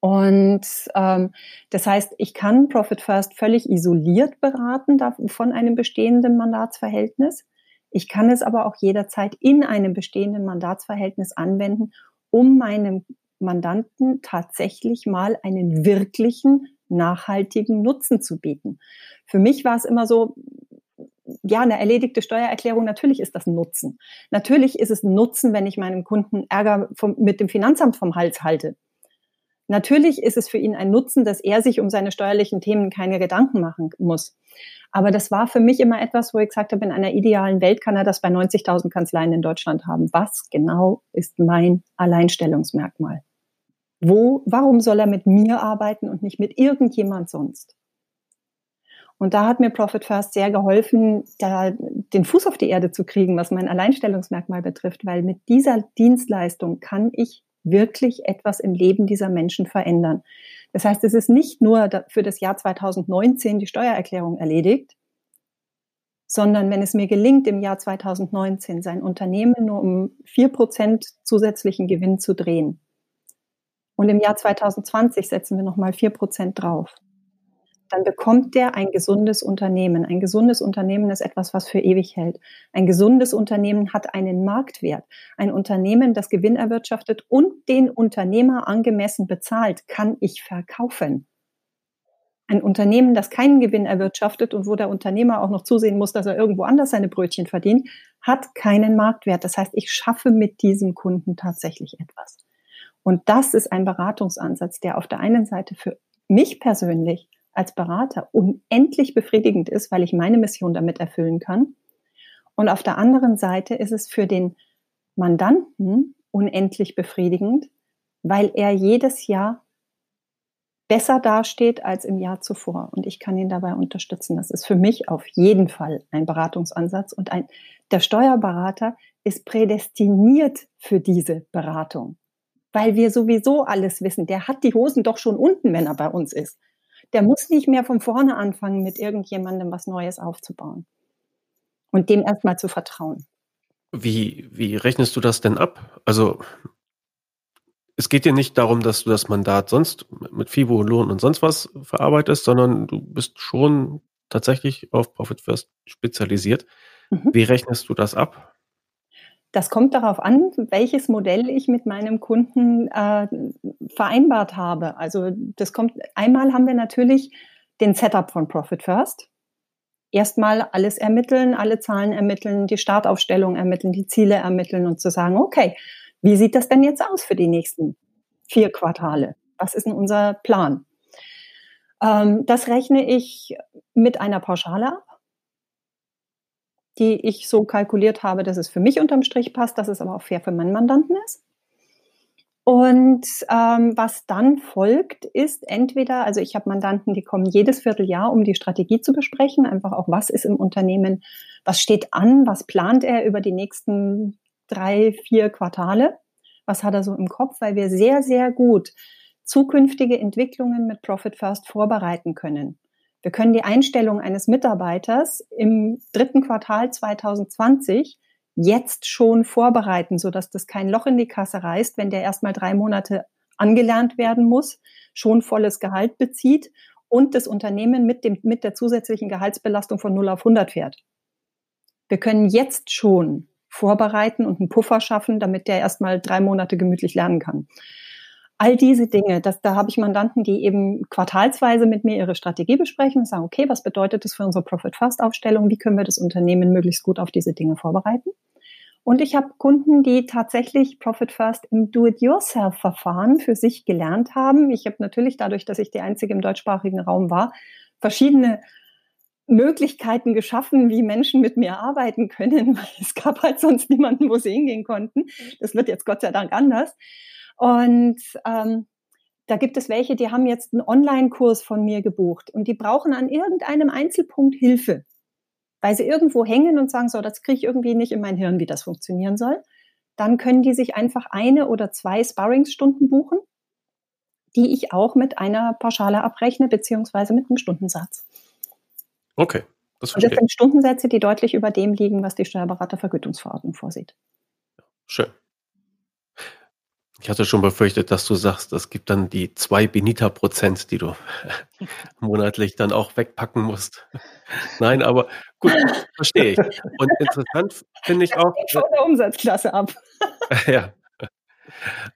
Und ähm, das heißt, ich kann Profit First völlig isoliert beraten von einem bestehenden Mandatsverhältnis. Ich kann es aber auch jederzeit in einem bestehenden Mandatsverhältnis anwenden, um meinem Mandanten tatsächlich mal einen wirklichen nachhaltigen Nutzen zu bieten. Für mich war es immer so, ja, eine erledigte Steuererklärung, natürlich ist das ein Nutzen. Natürlich ist es ein Nutzen, wenn ich meinem Kunden Ärger vom, mit dem Finanzamt vom Hals halte. Natürlich ist es für ihn ein Nutzen, dass er sich um seine steuerlichen Themen keine Gedanken machen muss. Aber das war für mich immer etwas, wo ich gesagt habe, in einer idealen Welt kann er das bei 90.000 Kanzleien in Deutschland haben. Was genau ist mein Alleinstellungsmerkmal? Wo, warum soll er mit mir arbeiten und nicht mit irgendjemand sonst? Und da hat mir Profit First sehr geholfen, da den Fuß auf die Erde zu kriegen, was mein Alleinstellungsmerkmal betrifft, weil mit dieser Dienstleistung kann ich wirklich etwas im Leben dieser Menschen verändern. Das heißt, es ist nicht nur für das Jahr 2019 die Steuererklärung erledigt, sondern wenn es mir gelingt, im Jahr 2019 sein Unternehmen nur um vier Prozent zusätzlichen Gewinn zu drehen und im Jahr 2020 setzen wir nochmal vier Prozent drauf, dann bekommt der ein gesundes Unternehmen. Ein gesundes Unternehmen ist etwas, was für ewig hält. Ein gesundes Unternehmen hat einen Marktwert. Ein Unternehmen, das Gewinn erwirtschaftet und den Unternehmer angemessen bezahlt, kann ich verkaufen. Ein Unternehmen, das keinen Gewinn erwirtschaftet und wo der Unternehmer auch noch zusehen muss, dass er irgendwo anders seine Brötchen verdient, hat keinen Marktwert. Das heißt, ich schaffe mit diesem Kunden tatsächlich etwas. Und das ist ein Beratungsansatz, der auf der einen Seite für mich persönlich als Berater unendlich befriedigend ist, weil ich meine Mission damit erfüllen kann. Und auf der anderen Seite ist es für den Mandanten unendlich befriedigend, weil er jedes Jahr besser dasteht als im Jahr zuvor. Und ich kann ihn dabei unterstützen. Das ist für mich auf jeden Fall ein Beratungsansatz. Und ein, der Steuerberater ist prädestiniert für diese Beratung. Weil wir sowieso alles wissen. Der hat die Hosen doch schon unten, wenn er bei uns ist. Der muss nicht mehr von vorne anfangen, mit irgendjemandem was Neues aufzubauen. Und dem erstmal zu vertrauen. Wie, wie rechnest du das denn ab? Also, es geht dir nicht darum, dass du das Mandat sonst mit FIBO, Lohn und sonst was verarbeitest, sondern du bist schon tatsächlich auf Profit First spezialisiert. Mhm. Wie rechnest du das ab? Das kommt darauf an, welches Modell ich mit meinem Kunden äh, vereinbart habe. Also das kommt, einmal haben wir natürlich den Setup von Profit First. Erstmal alles ermitteln, alle Zahlen ermitteln, die Startaufstellung ermitteln, die Ziele ermitteln und zu sagen, okay, wie sieht das denn jetzt aus für die nächsten vier Quartale? Was ist denn unser Plan? Ähm, das rechne ich mit einer Pauschale ab die ich so kalkuliert habe, dass es für mich unterm Strich passt, dass es aber auch fair für meinen Mandanten ist. Und ähm, was dann folgt, ist entweder, also ich habe Mandanten, die kommen jedes Vierteljahr, um die Strategie zu besprechen, einfach auch, was ist im Unternehmen, was steht an, was plant er über die nächsten drei, vier Quartale, was hat er so im Kopf, weil wir sehr, sehr gut zukünftige Entwicklungen mit Profit First vorbereiten können. Wir können die Einstellung eines Mitarbeiters im dritten Quartal 2020 jetzt schon vorbereiten, sodass das kein Loch in die Kasse reißt, wenn der erstmal drei Monate angelernt werden muss, schon volles Gehalt bezieht und das Unternehmen mit, dem, mit der zusätzlichen Gehaltsbelastung von 0 auf 100 fährt. Wir können jetzt schon vorbereiten und einen Puffer schaffen, damit der erstmal drei Monate gemütlich lernen kann. All diese Dinge, das, da habe ich Mandanten, die eben quartalsweise mit mir ihre Strategie besprechen und sagen, okay, was bedeutet das für unsere Profit-First-Aufstellung? Wie können wir das Unternehmen möglichst gut auf diese Dinge vorbereiten? Und ich habe Kunden, die tatsächlich Profit First im Do-it-yourself-Verfahren für sich gelernt haben. Ich habe natürlich dadurch, dass ich die einzige im deutschsprachigen Raum war, verschiedene Möglichkeiten geschaffen, wie Menschen mit mir arbeiten können, weil es gab halt sonst niemanden, wo sie hingehen konnten. Das wird jetzt Gott sei Dank anders. Und ähm, da gibt es welche, die haben jetzt einen Online-Kurs von mir gebucht und die brauchen an irgendeinem Einzelpunkt Hilfe, weil sie irgendwo hängen und sagen, so, das kriege ich irgendwie nicht in mein Hirn, wie das funktionieren soll. Dann können die sich einfach eine oder zwei Sparringsstunden buchen, die ich auch mit einer Pauschale abrechne, beziehungsweise mit einem Stundensatz. Okay. Das, und das sind Stundensätze, die deutlich über dem liegen, was die Steuerberatervergütungsverordnung vorsieht. Schön. Ich hatte schon befürchtet, dass du sagst, es gibt dann die zwei Benita-Prozent, die du monatlich dann auch wegpacken musst. Nein, aber gut, verstehe ich. Und interessant finde ich auch. Ich von der Umsatzklasse ab. ja.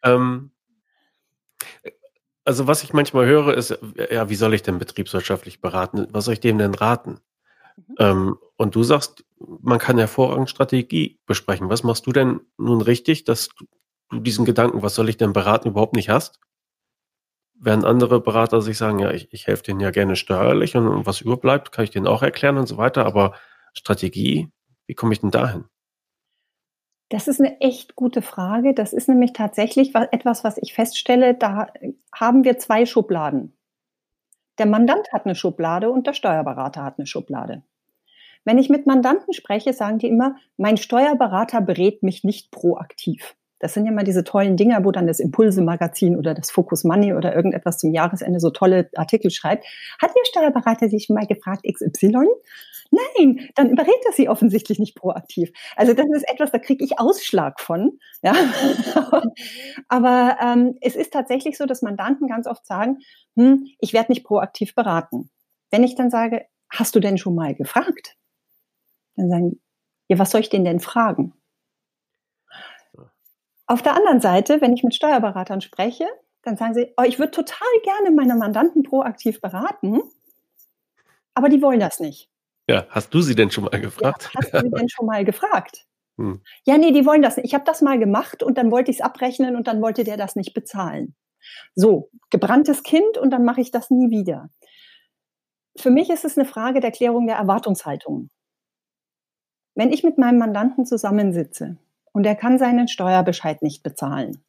Ähm, also was ich manchmal höre, ist, ja, wie soll ich denn betriebswirtschaftlich beraten? Was soll ich dem denn raten? Mhm. Ähm, und du sagst, man kann hervorragend Strategie besprechen. Was machst du denn nun richtig, dass du diesen Gedanken, was soll ich denn beraten, überhaupt nicht hast, während andere Berater sich sagen, ja, ich, ich helfe denen ja gerne steuerlich und was überbleibt, kann ich denen auch erklären und so weiter, aber Strategie, wie komme ich denn dahin? Das ist eine echt gute Frage. Das ist nämlich tatsächlich etwas, was ich feststelle, da haben wir zwei Schubladen. Der Mandant hat eine Schublade und der Steuerberater hat eine Schublade. Wenn ich mit Mandanten spreche, sagen die immer, mein Steuerberater berät mich nicht proaktiv. Das sind ja mal diese tollen Dinger, wo dann das Impulse-Magazin oder das Focus Money oder irgendetwas zum Jahresende so tolle Artikel schreibt. Hat Ihr Steuerberater sich mal gefragt, XY? Nein, dann überredet er sie offensichtlich nicht proaktiv. Also das ist etwas, da kriege ich Ausschlag von. Ja. Aber ähm, es ist tatsächlich so, dass Mandanten ganz oft sagen, hm, ich werde nicht proaktiv beraten. Wenn ich dann sage, hast du denn schon mal gefragt? Dann sagen, ja, was soll ich denn denn fragen? Auf der anderen Seite, wenn ich mit Steuerberatern spreche, dann sagen sie, oh, ich würde total gerne meine Mandanten proaktiv beraten, aber die wollen das nicht. Ja, hast du sie denn schon mal gefragt? Ja, hast du sie denn schon mal gefragt? Hm. Ja, nee, die wollen das nicht. Ich habe das mal gemacht und dann wollte ich es abrechnen und dann wollte der das nicht bezahlen. So, gebranntes Kind und dann mache ich das nie wieder. Für mich ist es eine Frage der Klärung der Erwartungshaltung. Wenn ich mit meinem Mandanten zusammensitze und er kann seinen Steuerbescheid nicht bezahlen.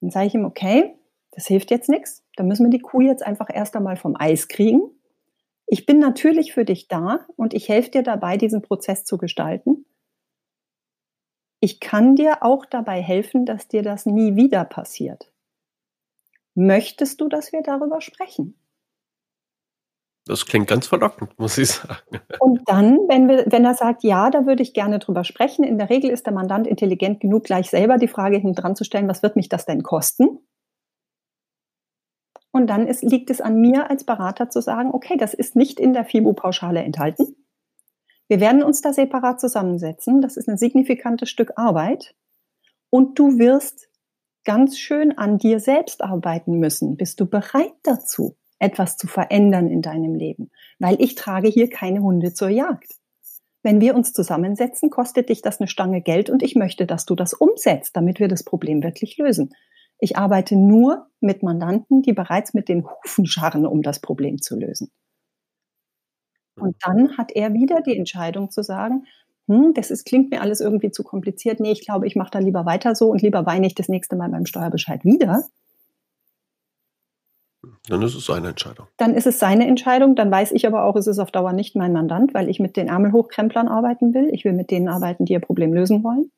Dann sage ich ihm, okay, das hilft jetzt nichts. Da müssen wir die Kuh jetzt einfach erst einmal vom Eis kriegen. Ich bin natürlich für dich da und ich helfe dir dabei, diesen Prozess zu gestalten. Ich kann dir auch dabei helfen, dass dir das nie wieder passiert. Möchtest du, dass wir darüber sprechen? Das klingt ganz verlockend, muss ich sagen. Und dann, wenn, wir, wenn er sagt, ja, da würde ich gerne drüber sprechen, in der Regel ist der Mandant intelligent genug, gleich selber die Frage hinten dran zu stellen, was wird mich das denn kosten? Und dann ist, liegt es an mir als Berater zu sagen, okay, das ist nicht in der FIBO-Pauschale enthalten. Wir werden uns da separat zusammensetzen. Das ist ein signifikantes Stück Arbeit. Und du wirst ganz schön an dir selbst arbeiten müssen. Bist du bereit dazu? Etwas zu verändern in deinem Leben, weil ich trage hier keine Hunde zur Jagd. Wenn wir uns zusammensetzen, kostet dich das eine Stange Geld und ich möchte, dass du das umsetzt, damit wir das Problem wirklich lösen. Ich arbeite nur mit Mandanten, die bereits mit den Hufen scharren, um das Problem zu lösen. Und dann hat er wieder die Entscheidung zu sagen, hm, das ist, klingt mir alles irgendwie zu kompliziert. Nee, ich glaube, ich mache da lieber weiter so und lieber weine ich das nächste Mal beim Steuerbescheid wieder, dann ist es seine Entscheidung. Dann ist es seine Entscheidung. Dann weiß ich aber auch, es ist auf Dauer nicht mein Mandant, weil ich mit den Ärmelhochkremplern arbeiten will. Ich will mit denen arbeiten, die ihr Problem lösen wollen.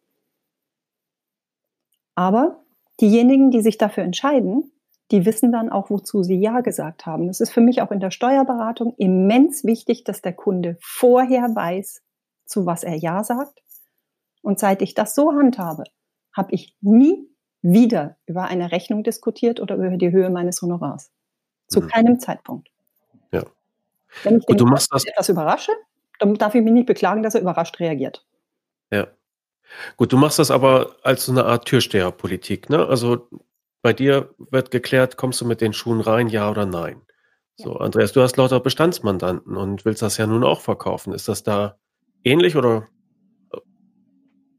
Aber diejenigen, die sich dafür entscheiden, die wissen dann auch, wozu sie Ja gesagt haben. Es ist für mich auch in der Steuerberatung immens wichtig, dass der Kunde vorher weiß, zu was er Ja sagt. Und seit ich das so handhabe, habe ich nie wieder über eine Rechnung diskutiert oder über die Höhe meines Honorars. Zu mhm. keinem Zeitpunkt. Ja. Wenn ich Gut, den etwas überrasche, dann darf ich mich nicht beklagen, dass er überrascht reagiert. Ja. Gut, du machst das aber als so eine Art Türsteherpolitik, ne? Also bei dir wird geklärt, kommst du mit den Schuhen rein, ja oder nein? Ja. So, Andreas, du hast lauter Bestandsmandanten und willst das ja nun auch verkaufen. Ist das da ähnlich oder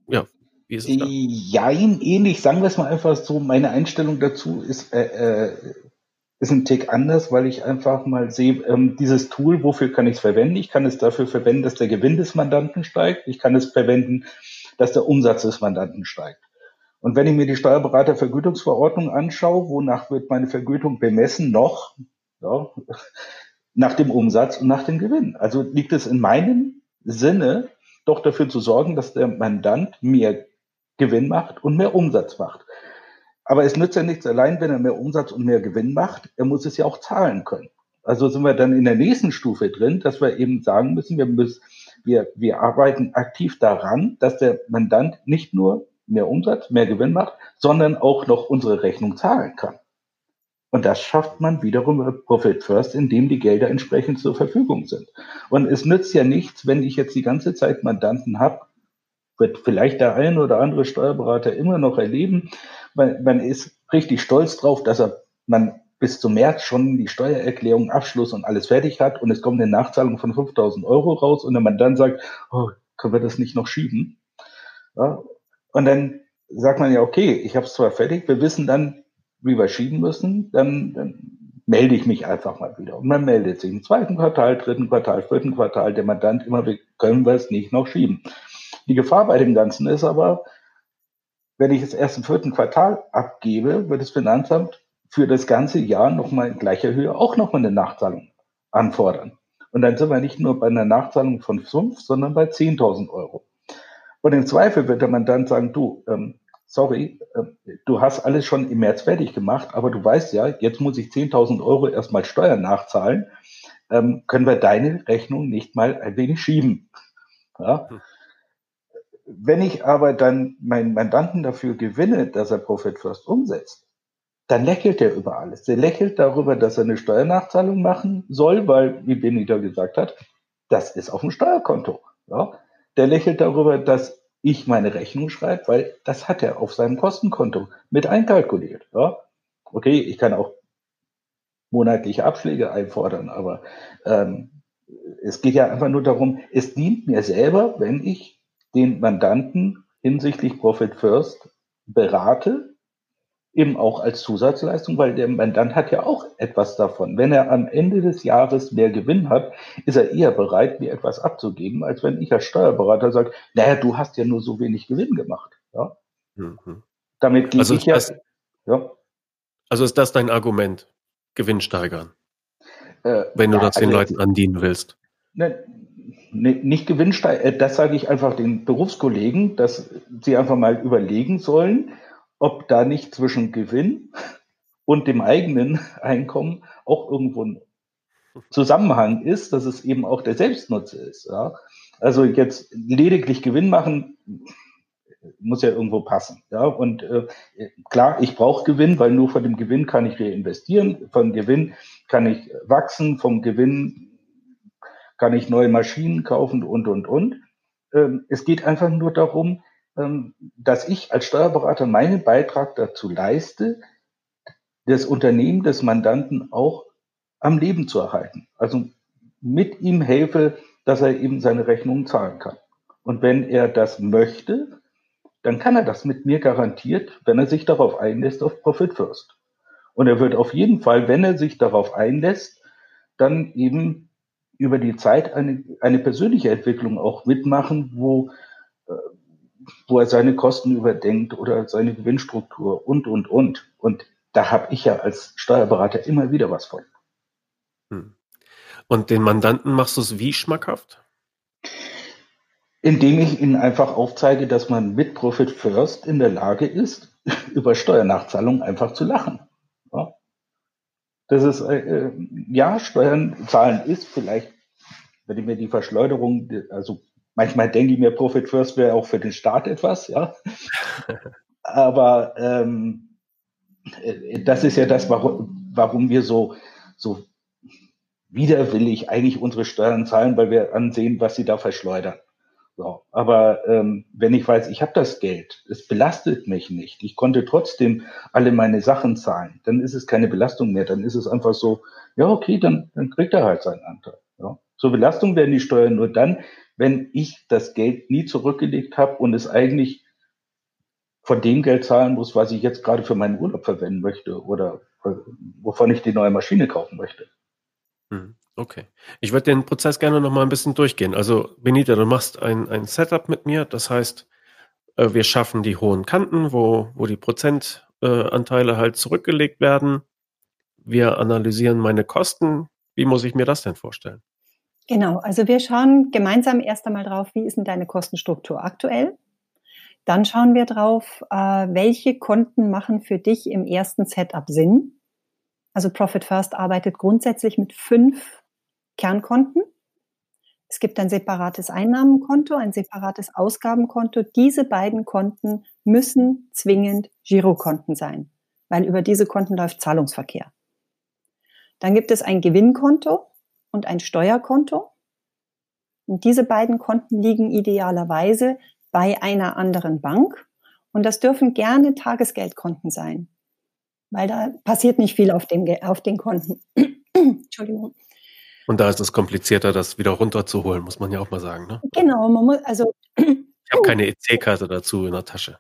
ja, wie ist es da? Jein, ähnlich, sagen wir es mal einfach so. Meine Einstellung dazu ist, äh, äh, ist ein Tick anders, weil ich einfach mal sehe, ähm, dieses Tool, wofür kann ich es verwenden? Ich kann es dafür verwenden, dass der Gewinn des Mandanten steigt. Ich kann es verwenden, dass der Umsatz des Mandanten steigt. Und wenn ich mir die Steuerberatervergütungsverordnung anschaue, wonach wird meine Vergütung bemessen? Noch ja, nach dem Umsatz und nach dem Gewinn. Also liegt es in meinem Sinne, doch dafür zu sorgen, dass der Mandant mehr Gewinn macht und mehr Umsatz macht. Aber es nützt ja nichts allein, wenn er mehr Umsatz und mehr Gewinn macht. Er muss es ja auch zahlen können. Also sind wir dann in der nächsten Stufe drin, dass wir eben sagen müssen, wir müssen, wir, wir arbeiten aktiv daran, dass der Mandant nicht nur mehr Umsatz, mehr Gewinn macht, sondern auch noch unsere Rechnung zahlen kann. Und das schafft man wiederum über Profit First, indem die Gelder entsprechend zur Verfügung sind. Und es nützt ja nichts, wenn ich jetzt die ganze Zeit Mandanten habe, wird vielleicht der ein oder andere Steuerberater immer noch erleben. Man, man ist richtig stolz drauf, dass er man bis zum März schon die Steuererklärung, Abschluss und alles fertig hat und es kommt eine Nachzahlung von 5000 Euro raus und man dann sagt, oh, können wir das nicht noch schieben? Ja, und dann sagt man ja, okay, ich habe es zwar fertig, wir wissen dann, wie wir schieben müssen, dann, dann melde ich mich einfach mal wieder. Und man meldet sich im zweiten Quartal, dritten Quartal, vierten Quartal, der Mandant immer, können wir es nicht noch schieben. Die Gefahr bei dem Ganzen ist aber, wenn ich es erst im vierten Quartal abgebe, wird das Finanzamt für das ganze Jahr nochmal in gleicher Höhe auch nochmal eine Nachzahlung anfordern. Und dann sind wir nicht nur bei einer Nachzahlung von 5, sondern bei 10.000 Euro. Und im Zweifel wird der Mandant sagen, du, ähm, sorry, äh, du hast alles schon im März fertig gemacht, aber du weißt ja, jetzt muss ich 10.000 Euro erstmal Steuern nachzahlen, ähm, können wir deine Rechnung nicht mal ein wenig schieben. Ja? Wenn ich aber dann meinen Mandanten dafür gewinne, dass er Profit First umsetzt, dann lächelt er über alles. Der lächelt darüber, dass er eine Steuernachzahlung machen soll, weil, wie Benita gesagt hat, das ist auf dem Steuerkonto. Ja? Der lächelt darüber, dass ich meine Rechnung schreibe, weil das hat er auf seinem Kostenkonto mit einkalkuliert. Ja? Okay, ich kann auch monatliche Abschläge einfordern, aber ähm, es geht ja einfach nur darum, es dient mir selber, wenn ich den Mandanten hinsichtlich Profit First berate eben auch als Zusatzleistung, weil der Mandant hat ja auch etwas davon. Wenn er am Ende des Jahres mehr Gewinn hat, ist er eher bereit, mir etwas abzugeben, als wenn ich als Steuerberater sage, naja, du hast ja nur so wenig Gewinn gemacht. Ja? Mhm. Damit gehe also ich ja, ja. Also ist das dein Argument, Gewinn steigern? Äh, wenn du ja, das den also Leuten andienen willst. Ne, ne, nicht Gewinn steigern, äh, das sage ich einfach den Berufskollegen, dass sie einfach mal überlegen sollen, ob da nicht zwischen Gewinn und dem eigenen Einkommen auch irgendwo ein Zusammenhang ist, dass es eben auch der Selbstnutze ist. Ja? Also jetzt lediglich Gewinn machen muss ja irgendwo passen. Ja? Und äh, klar, ich brauche Gewinn, weil nur von dem Gewinn kann ich reinvestieren, vom Gewinn kann ich wachsen, vom Gewinn kann ich neue Maschinen kaufen und, und, und. Ähm, es geht einfach nur darum, ähm, dass ich als Steuerberater meinen Beitrag dazu leiste, das Unternehmen des Mandanten auch am Leben zu erhalten. Also mit ihm helfe, dass er eben seine Rechnungen zahlen kann. Und wenn er das möchte, dann kann er das mit mir garantiert, wenn er sich darauf einlässt, auf Profit First. Und er wird auf jeden Fall, wenn er sich darauf einlässt, dann eben über die Zeit eine, eine persönliche Entwicklung auch mitmachen, wo äh, wo er seine Kosten überdenkt oder seine Gewinnstruktur und, und, und. Und da habe ich ja als Steuerberater immer wieder was von. Hm. Und den Mandanten machst du es wie schmackhaft? Indem ich ihnen einfach aufzeige, dass man mit Profit First in der Lage ist, über Steuernachzahlungen einfach zu lachen. Das ist, äh, äh, ja, Steuern zahlen ist vielleicht, wenn ich mir die Verschleuderung, also Manchmal denke ich mir, Profit First wäre auch für den Staat etwas, ja. Aber ähm, äh, das ist ja das, warum, warum wir so, so widerwillig eigentlich unsere Steuern zahlen, weil wir ansehen, was sie da verschleudern. So. Aber ähm, wenn ich weiß, ich habe das Geld, es belastet mich nicht, ich konnte trotzdem alle meine Sachen zahlen, dann ist es keine Belastung mehr. Dann ist es einfach so, ja, okay, dann, dann kriegt er halt seinen Anteil. Ja. Zur Belastung werden die Steuern nur dann, wenn ich das Geld nie zurückgelegt habe und es eigentlich von dem Geld zahlen muss, was ich jetzt gerade für meinen Urlaub verwenden möchte oder wovon ich die neue Maschine kaufen möchte. Hm, okay. Ich würde den Prozess gerne noch mal ein bisschen durchgehen. Also, Benita, du machst ein, ein Setup mit mir. Das heißt, äh, wir schaffen die hohen Kanten, wo, wo die Prozentanteile halt zurückgelegt werden. Wir analysieren meine Kosten. Wie muss ich mir das denn vorstellen? Genau, also wir schauen gemeinsam erst einmal drauf, wie ist denn deine Kostenstruktur aktuell? Dann schauen wir drauf, äh, welche Konten machen für dich im ersten Setup Sinn. Also Profit First arbeitet grundsätzlich mit fünf Kernkonten. Es gibt ein separates Einnahmenkonto, ein separates Ausgabenkonto. Diese beiden Konten müssen zwingend Girokonten sein, weil über diese Konten läuft Zahlungsverkehr. Dann gibt es ein Gewinnkonto, und ein Steuerkonto. Und diese beiden Konten liegen idealerweise bei einer anderen Bank. Und das dürfen gerne Tagesgeldkonten sein, weil da passiert nicht viel auf, dem, auf den Konten. Entschuldigung. Und da ist es komplizierter, das wieder runterzuholen, muss man ja auch mal sagen. Ne? Genau, man muss, also. Ich habe keine EC-Karte dazu in der Tasche.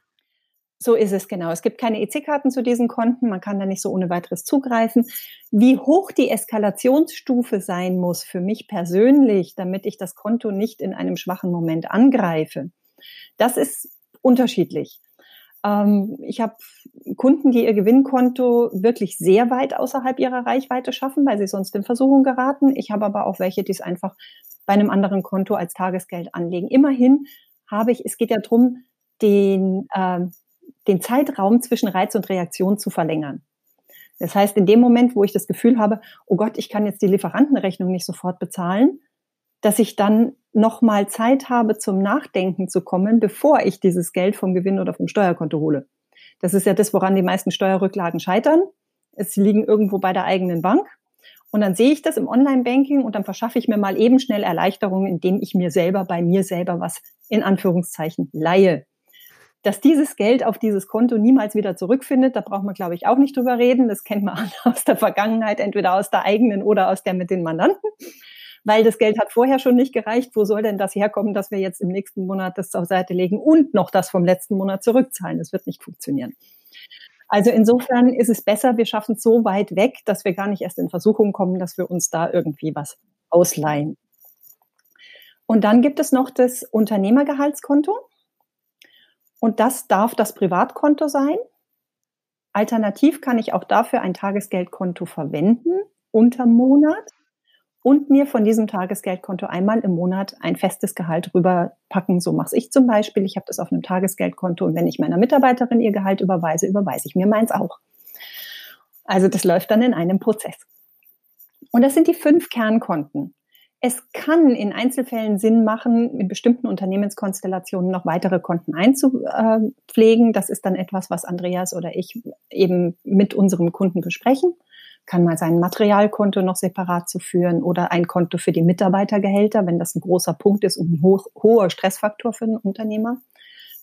So ist es genau. Es gibt keine EC-Karten zu diesen Konten. Man kann da nicht so ohne weiteres zugreifen. Wie hoch die Eskalationsstufe sein muss für mich persönlich, damit ich das Konto nicht in einem schwachen Moment angreife, das ist unterschiedlich. Ähm, ich habe Kunden, die ihr Gewinnkonto wirklich sehr weit außerhalb ihrer Reichweite schaffen, weil sie sonst in Versuchung geraten. Ich habe aber auch welche, die es einfach bei einem anderen Konto als Tagesgeld anlegen. Immerhin habe ich, es geht ja darum, den, äh, den Zeitraum zwischen Reiz und Reaktion zu verlängern. Das heißt, in dem Moment, wo ich das Gefühl habe, oh Gott, ich kann jetzt die Lieferantenrechnung nicht sofort bezahlen, dass ich dann nochmal Zeit habe, zum Nachdenken zu kommen, bevor ich dieses Geld vom Gewinn oder vom Steuerkonto hole. Das ist ja das, woran die meisten Steuerrücklagen scheitern. Es liegen irgendwo bei der eigenen Bank. Und dann sehe ich das im Online-Banking und dann verschaffe ich mir mal eben schnell Erleichterung, indem ich mir selber bei mir selber was in Anführungszeichen leihe. Dass dieses Geld auf dieses Konto niemals wieder zurückfindet, da braucht man, glaube ich, auch nicht drüber reden. Das kennt man aus der Vergangenheit, entweder aus der eigenen oder aus der mit den Mandanten weil das Geld hat vorher schon nicht gereicht. Wo soll denn das herkommen, dass wir jetzt im nächsten Monat das zur Seite legen und noch das vom letzten Monat zurückzahlen? Das wird nicht funktionieren. Also insofern ist es besser, wir schaffen es so weit weg, dass wir gar nicht erst in Versuchung kommen, dass wir uns da irgendwie was ausleihen. Und dann gibt es noch das Unternehmergehaltskonto. Und das darf das Privatkonto sein. Alternativ kann ich auch dafür ein Tagesgeldkonto verwenden unter Monat und mir von diesem Tagesgeldkonto einmal im Monat ein festes Gehalt rüberpacken. So mache ich zum Beispiel. Ich habe das auf einem Tagesgeldkonto und wenn ich meiner Mitarbeiterin ihr Gehalt überweise, überweise ich mir meins auch. Also das läuft dann in einem Prozess. Und das sind die fünf Kernkonten. Es kann in Einzelfällen Sinn machen, in bestimmten Unternehmenskonstellationen noch weitere Konten einzupflegen. Das ist dann etwas, was Andreas oder ich eben mit unserem Kunden besprechen kann mal sein Materialkonto noch separat zu führen oder ein Konto für die Mitarbeitergehälter, wenn das ein großer Punkt ist und ein ho hoher Stressfaktor für einen Unternehmer,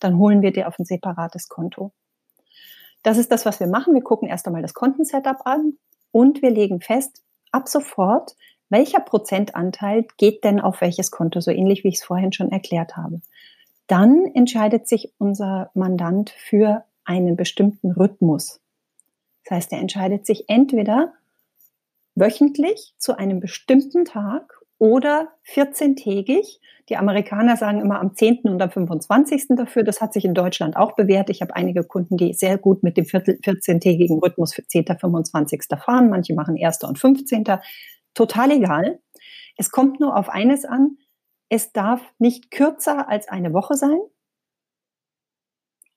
dann holen wir dir auf ein separates Konto. Das ist das, was wir machen. Wir gucken erst einmal das Kontensetup an und wir legen fest, ab sofort, welcher Prozentanteil geht denn auf welches Konto, so ähnlich wie ich es vorhin schon erklärt habe. Dann entscheidet sich unser Mandant für einen bestimmten Rhythmus. Das heißt, er entscheidet sich entweder wöchentlich zu einem bestimmten Tag oder 14-tägig. Die Amerikaner sagen immer am 10. und am 25. dafür. Das hat sich in Deutschland auch bewährt. Ich habe einige Kunden, die sehr gut mit dem 14-tägigen Rhythmus für 10. 25. fahren. Manche machen 1. und 15. Total egal. Es kommt nur auf eines an. Es darf nicht kürzer als eine Woche sein.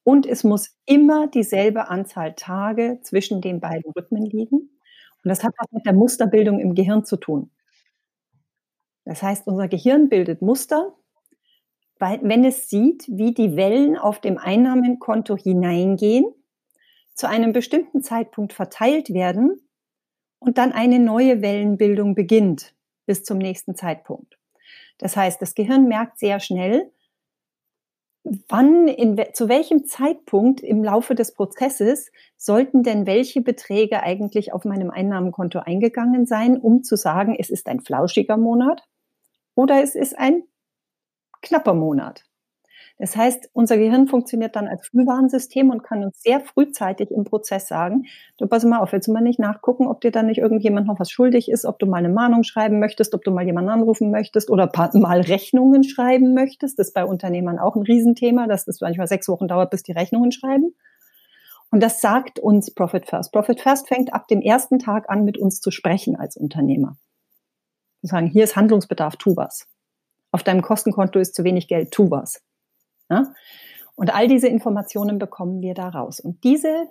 Und es muss immer dieselbe Anzahl Tage zwischen den beiden Rhythmen liegen. Und das hat was mit der Musterbildung im Gehirn zu tun. Das heißt, unser Gehirn bildet Muster, weil, wenn es sieht, wie die Wellen auf dem Einnahmenkonto hineingehen, zu einem bestimmten Zeitpunkt verteilt werden und dann eine neue Wellenbildung beginnt bis zum nächsten Zeitpunkt. Das heißt, das Gehirn merkt sehr schnell, wann, in, zu welchem Zeitpunkt im Laufe des Prozesses sollten denn welche Beträge eigentlich auf meinem Einnahmenkonto eingegangen sein, um zu sagen, es ist ein flauschiger Monat oder es ist ein knapper Monat. Das heißt, unser Gehirn funktioniert dann als Frühwarnsystem und kann uns sehr frühzeitig im Prozess sagen, du pass mal auf, willst du mal nicht nachgucken, ob dir dann nicht irgendjemand noch was schuldig ist, ob du mal eine Mahnung schreiben möchtest, ob du mal jemanden anrufen möchtest oder mal Rechnungen schreiben möchtest. Das ist bei Unternehmern auch ein Riesenthema, dass das manchmal sechs Wochen dauert, bis die Rechnungen schreiben. Und das sagt uns Profit First. Profit First fängt ab dem ersten Tag an, mit uns zu sprechen als Unternehmer. Wir sagen, hier ist Handlungsbedarf, tu was. Auf deinem Kostenkonto ist zu wenig Geld, tu was. Ja? Und all diese Informationen bekommen wir da raus. Und diese,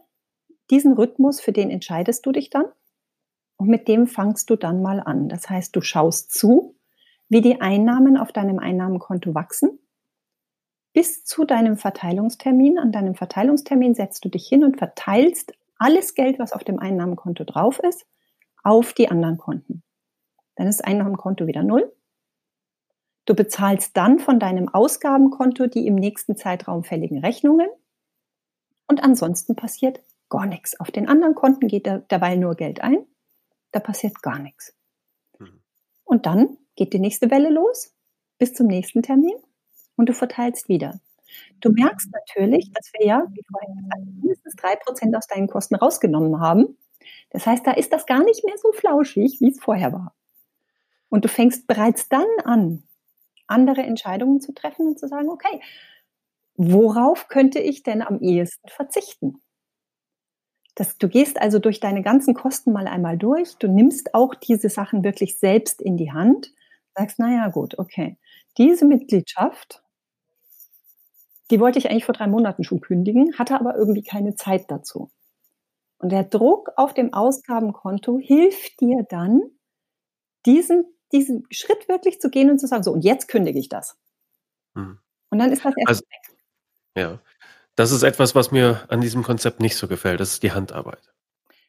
diesen Rhythmus, für den entscheidest du dich dann und mit dem fangst du dann mal an. Das heißt, du schaust zu, wie die Einnahmen auf deinem Einnahmenkonto wachsen. Bis zu deinem Verteilungstermin. An deinem Verteilungstermin setzt du dich hin und verteilst alles Geld, was auf dem Einnahmenkonto drauf ist, auf die anderen Konten. Dann ist Einnahmenkonto wieder null Du bezahlst dann von deinem Ausgabenkonto die im nächsten Zeitraum fälligen Rechnungen und ansonsten passiert gar nichts. Auf den anderen Konten geht dabei nur Geld ein, da passiert gar nichts. Mhm. Und dann geht die nächste Welle los bis zum nächsten Termin und du verteilst wieder. Du merkst natürlich, dass wir ja, wie vorhin gesagt, mindestens drei Prozent aus deinen Kosten rausgenommen haben. Das heißt, da ist das gar nicht mehr so flauschig, wie es vorher war. Und du fängst bereits dann an, andere Entscheidungen zu treffen und zu sagen, okay, worauf könnte ich denn am ehesten verzichten? Das, du gehst also durch deine ganzen Kosten mal einmal durch. Du nimmst auch diese Sachen wirklich selbst in die Hand. Sagst, naja, gut, okay. Diese Mitgliedschaft, die wollte ich eigentlich vor drei Monaten schon kündigen, hatte aber irgendwie keine Zeit dazu. Und der Druck auf dem Ausgabenkonto hilft dir dann, diesen, diesen Schritt wirklich zu gehen und zu sagen, so, und jetzt kündige ich das. Hm. Und dann ist das erst also, weg. Ja, das ist etwas, was mir an diesem Konzept nicht so gefällt. Das ist die Handarbeit.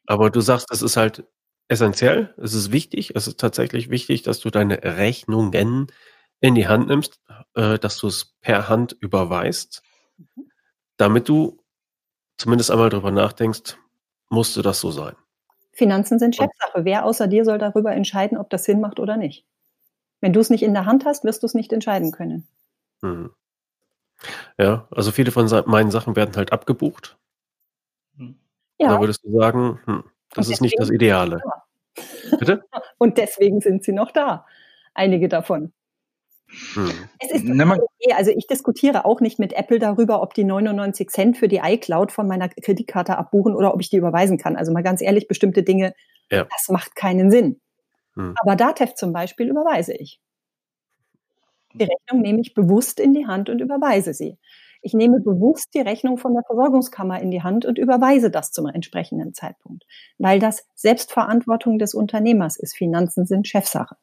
Aber du sagst, das ist halt essentiell, es ist wichtig, es ist tatsächlich wichtig, dass du deine Rechnungen in die Hand nimmst, äh, dass du es per Hand überweist, mhm. damit du zumindest einmal darüber nachdenkst, musste das so sein. Finanzen sind Chefsache. Wer außer dir soll darüber entscheiden, ob das Sinn macht oder nicht? Wenn du es nicht in der Hand hast, wirst du es nicht entscheiden können. Hm. Ja, also viele von meinen Sachen werden halt abgebucht. Ja. Da würdest du sagen, hm, das ist nicht das Ideale. Bitte? Und deswegen sind sie noch da. Einige davon. Hm. Es ist okay. Also ich diskutiere auch nicht mit Apple darüber, ob die 99 Cent für die iCloud von meiner Kreditkarte abbuchen oder ob ich die überweisen kann. Also mal ganz ehrlich, bestimmte Dinge, ja. das macht keinen Sinn. Hm. Aber Datev zum Beispiel überweise ich. Die Rechnung nehme ich bewusst in die Hand und überweise sie. Ich nehme bewusst die Rechnung von der Versorgungskammer in die Hand und überweise das zum entsprechenden Zeitpunkt, weil das Selbstverantwortung des Unternehmers ist. Finanzen sind Chefsache.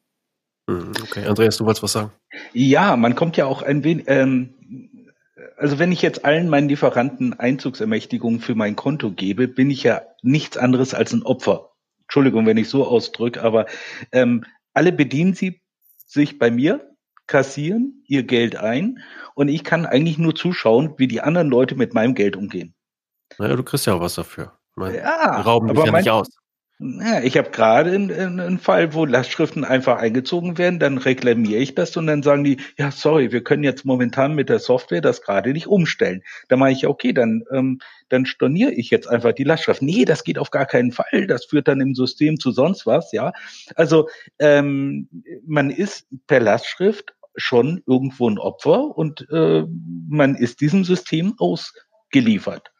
Hm, okay, Andreas, du wolltest was sagen? Ja, man kommt ja auch ein wenig, ähm, also wenn ich jetzt allen meinen Lieferanten Einzugsermächtigungen für mein Konto gebe, bin ich ja nichts anderes als ein Opfer. Entschuldigung, wenn ich so ausdrücke, aber ähm, alle bedienen sie sich bei mir, kassieren ihr Geld ein und ich kann eigentlich nur zuschauen, wie die anderen Leute mit meinem Geld umgehen. Naja, du kriegst ja auch was dafür. Meine, ja, rauben dich ja mein, nicht aus. Ja, ich habe gerade einen, Fall, wo Lastschriften einfach eingezogen werden, dann reklamiere ich das und dann sagen die, ja, sorry, wir können jetzt momentan mit der Software das gerade nicht umstellen. Da mache ich, okay, dann, ähm, dann storniere ich jetzt einfach die Lastschrift. Nee, das geht auf gar keinen Fall. Das führt dann im System zu sonst was, ja. Also ähm, man ist per Lastschrift schon irgendwo ein Opfer und äh, man ist diesem System ausgeliefert.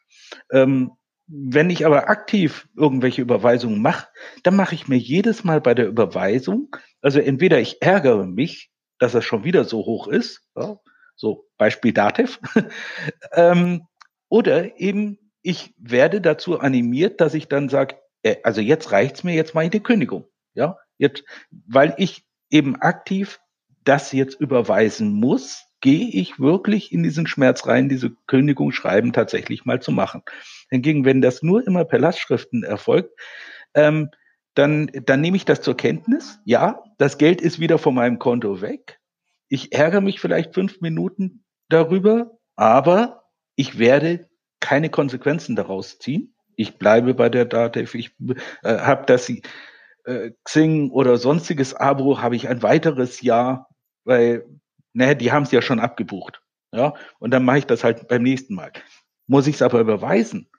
Ähm, wenn ich aber aktiv irgendwelche Überweisungen mache, dann mache ich mir jedes Mal bei der Überweisung, also entweder ich ärgere mich, dass es schon wieder so hoch ist, ja, so Beispiel Dativ, ähm, oder eben ich werde dazu animiert, dass ich dann sage, äh, also jetzt reicht's mir, jetzt mache ich die Kündigung, ja, jetzt, weil ich eben aktiv das jetzt überweisen muss, gehe ich wirklich in diesen Schmerz rein, diese Kündigung schreiben tatsächlich mal zu machen. Hingegen, wenn das nur immer per Lastschriften erfolgt, ähm, dann, dann nehme ich das zur Kenntnis. Ja, das Geld ist wieder von meinem Konto weg. Ich ärgere mich vielleicht fünf Minuten darüber, aber ich werde keine Konsequenzen daraus ziehen. Ich bleibe bei der Datev. Ich äh, habe das äh, Xing oder sonstiges Abo habe ich ein weiteres Jahr, weil ne, die haben es ja schon abgebucht. Ja, und dann mache ich das halt beim nächsten Mal. Muss ich es aber überweisen,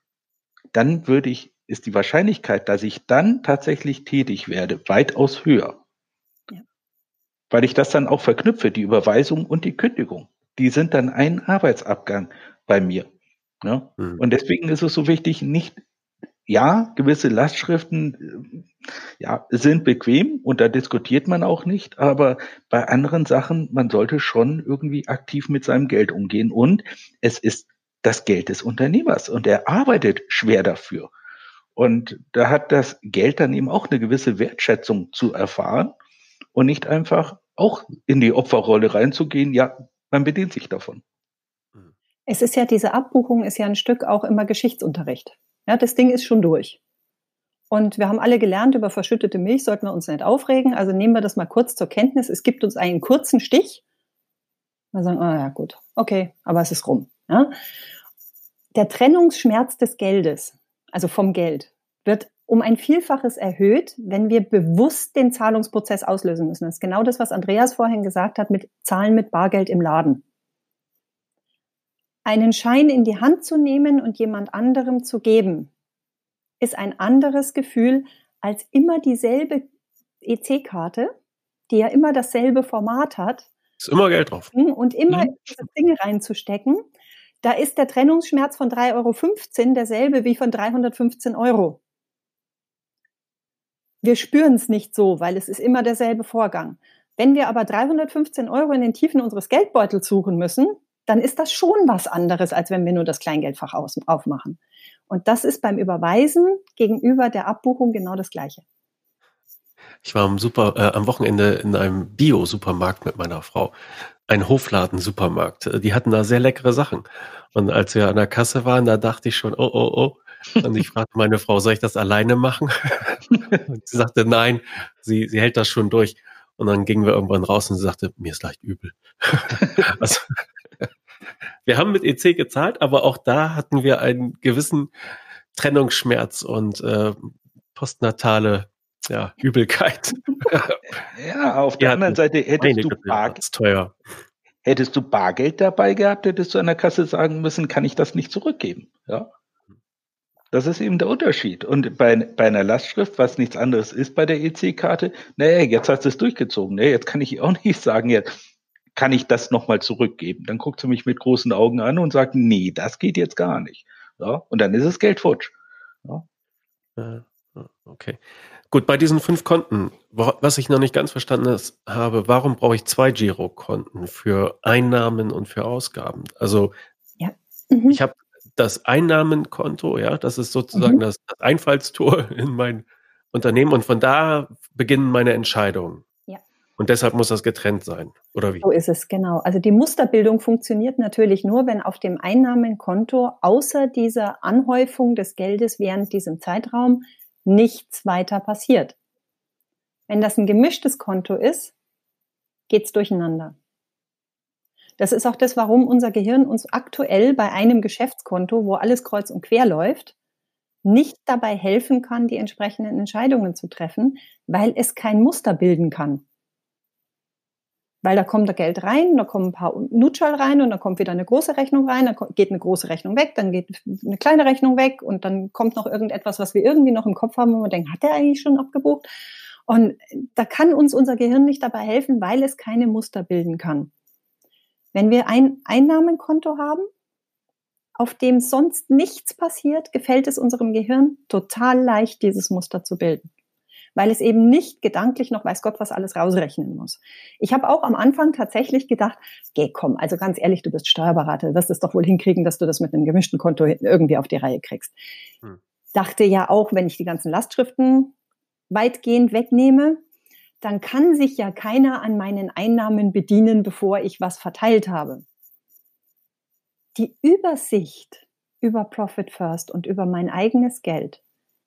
dann würde ich, ist die Wahrscheinlichkeit, dass ich dann tatsächlich tätig werde, weitaus höher. Ja. Weil ich das dann auch verknüpfe, die Überweisung und die Kündigung. Die sind dann ein Arbeitsabgang bei mir. Ja? Mhm. Und deswegen ist es so wichtig, nicht ja, gewisse Lastschriften äh, ja, sind bequem und da diskutiert man auch nicht, aber bei anderen Sachen, man sollte schon irgendwie aktiv mit seinem Geld umgehen und es ist das Geld des Unternehmers und er arbeitet schwer dafür. Und da hat das Geld dann eben auch eine gewisse Wertschätzung zu erfahren und nicht einfach auch in die Opferrolle reinzugehen, ja, man bedient sich davon. Es ist ja, diese Abbuchung ist ja ein Stück auch immer Geschichtsunterricht. Ja, das Ding ist schon durch. Und wir haben alle gelernt, über verschüttete Milch sollten wir uns nicht aufregen. Also nehmen wir das mal kurz zur Kenntnis. Es gibt uns einen kurzen Stich. Wir sagen, ah ja, gut, okay, aber es ist rum. Ja? Der Trennungsschmerz des Geldes, also vom Geld, wird um ein Vielfaches erhöht, wenn wir bewusst den Zahlungsprozess auslösen müssen. Das ist genau das, was Andreas vorhin gesagt hat mit Zahlen mit Bargeld im Laden einen Schein in die Hand zu nehmen und jemand anderem zu geben, ist ein anderes Gefühl als immer dieselbe EC-Karte, die ja immer dasselbe Format hat. Ist immer Geld drauf. Und immer mhm. in diese Dinge reinzustecken. da ist der Trennungsschmerz von 3,15 Euro derselbe wie von 315 Euro. Wir spüren es nicht so, weil es ist immer derselbe Vorgang. Wenn wir aber 315 Euro in den Tiefen unseres Geldbeutels suchen müssen, dann ist das schon was anderes, als wenn wir nur das Kleingeldfach aufmachen. Und das ist beim Überweisen gegenüber der Abbuchung genau das Gleiche. Ich war am, Super, äh, am Wochenende in einem Bio-Supermarkt mit meiner Frau. Ein Hofladen-Supermarkt. Die hatten da sehr leckere Sachen. Und als wir an der Kasse waren, da dachte ich schon, oh, oh, oh. Und ich fragte meine Frau, soll ich das alleine machen? Und sie sagte, nein, sie, sie hält das schon durch. Und dann gingen wir irgendwann raus und sie sagte, mir ist leicht übel. also, wir haben mit EC gezahlt, aber auch da hatten wir einen gewissen Trennungsschmerz und äh, postnatale ja, Übelkeit. ja, auf der anderen Seite hättest du, Bargeld, teuer. hättest du Bargeld dabei gehabt, hättest du an der Kasse sagen müssen, kann ich das nicht zurückgeben. Ja. Das ist eben der Unterschied. Und bei, bei einer Lastschrift, was nichts anderes ist bei der EC-Karte, naja, jetzt hast du es durchgezogen. Naja, jetzt kann ich auch nicht sagen, jetzt kann ich das nochmal zurückgeben. Dann guckt sie mich mit großen Augen an und sagt, nee, das geht jetzt gar nicht. Ja, und dann ist es Geld futsch. Ja. Okay. Gut, bei diesen fünf Konten, was ich noch nicht ganz verstanden habe, warum brauche ich zwei Girokonten für Einnahmen und für Ausgaben? Also ja. mhm. ich habe das Einnahmenkonto, ja, das ist sozusagen mhm. das, das Einfallstor in mein Unternehmen und von da beginnen meine Entscheidungen. Ja. Und deshalb muss das getrennt sein, oder wie? So ist es, genau. Also die Musterbildung funktioniert natürlich nur, wenn auf dem Einnahmenkonto außer dieser Anhäufung des Geldes während diesem Zeitraum nichts weiter passiert. Wenn das ein gemischtes Konto ist, geht's durcheinander. Das ist auch das, warum unser Gehirn uns aktuell bei einem Geschäftskonto, wo alles kreuz und quer läuft, nicht dabei helfen kann, die entsprechenden Entscheidungen zu treffen, weil es kein Muster bilden kann. Weil da kommt da Geld rein, da kommen ein paar Nutschall rein und dann kommt wieder eine große Rechnung rein, dann geht eine große Rechnung weg, dann geht eine kleine Rechnung weg und dann kommt noch irgendetwas, was wir irgendwie noch im Kopf haben, wo wir denken, hat der eigentlich schon abgebucht? Und da kann uns unser Gehirn nicht dabei helfen, weil es keine Muster bilden kann. Wenn wir ein Einnahmenkonto haben, auf dem sonst nichts passiert, gefällt es unserem Gehirn total leicht, dieses Muster zu bilden weil es eben nicht gedanklich noch weiß Gott was alles rausrechnen muss. Ich habe auch am Anfang tatsächlich gedacht, geh komm, also ganz ehrlich, du bist Steuerberater, du wirst es doch wohl hinkriegen, dass du das mit einem gemischten Konto irgendwie auf die Reihe kriegst. Hm. Dachte ja auch, wenn ich die ganzen Lastschriften weitgehend wegnehme, dann kann sich ja keiner an meinen Einnahmen bedienen, bevor ich was verteilt habe. Die Übersicht über Profit First und über mein eigenes Geld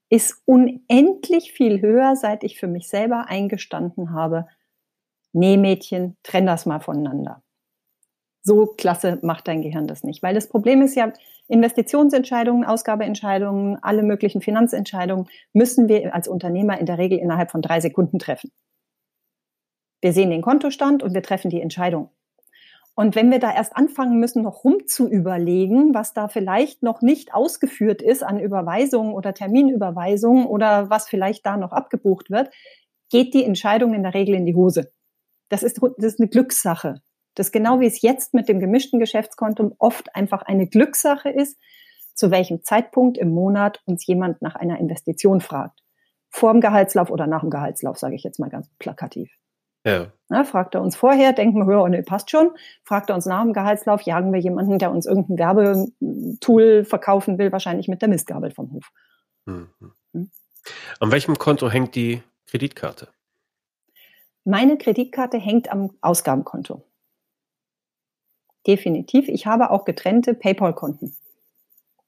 ist unendlich viel höher, seit ich für mich selber eingestanden habe, nee Mädchen, trenn das mal voneinander. So klasse macht dein Gehirn das nicht. Weil das Problem ist ja, Investitionsentscheidungen, Ausgabeentscheidungen, alle möglichen Finanzentscheidungen müssen wir als Unternehmer in der Regel innerhalb von drei Sekunden treffen. Wir sehen den Kontostand und wir treffen die Entscheidung. Und wenn wir da erst anfangen müssen, noch rumzuüberlegen, was da vielleicht noch nicht ausgeführt ist an Überweisungen oder Terminüberweisungen oder was vielleicht da noch abgebucht wird, geht die Entscheidung in der Regel in die Hose. Das ist, das ist eine Glückssache. Das genau wie es jetzt mit dem gemischten Geschäftskonto oft einfach eine Glückssache ist, zu welchem Zeitpunkt im Monat uns jemand nach einer Investition fragt. Vor dem Gehaltslauf oder nach dem Gehaltslauf, sage ich jetzt mal ganz plakativ. Ja. Na, fragt er uns vorher, denken wir, oh, nee, passt schon. Fragt er uns nach dem Gehaltslauf, jagen wir jemanden, der uns irgendein Werbetool verkaufen will, wahrscheinlich mit der Mistgabel vom Hof. Mhm. Hm? An welchem Konto hängt die Kreditkarte? Meine Kreditkarte hängt am Ausgabenkonto. Definitiv. Ich habe auch getrennte PayPal-Konten.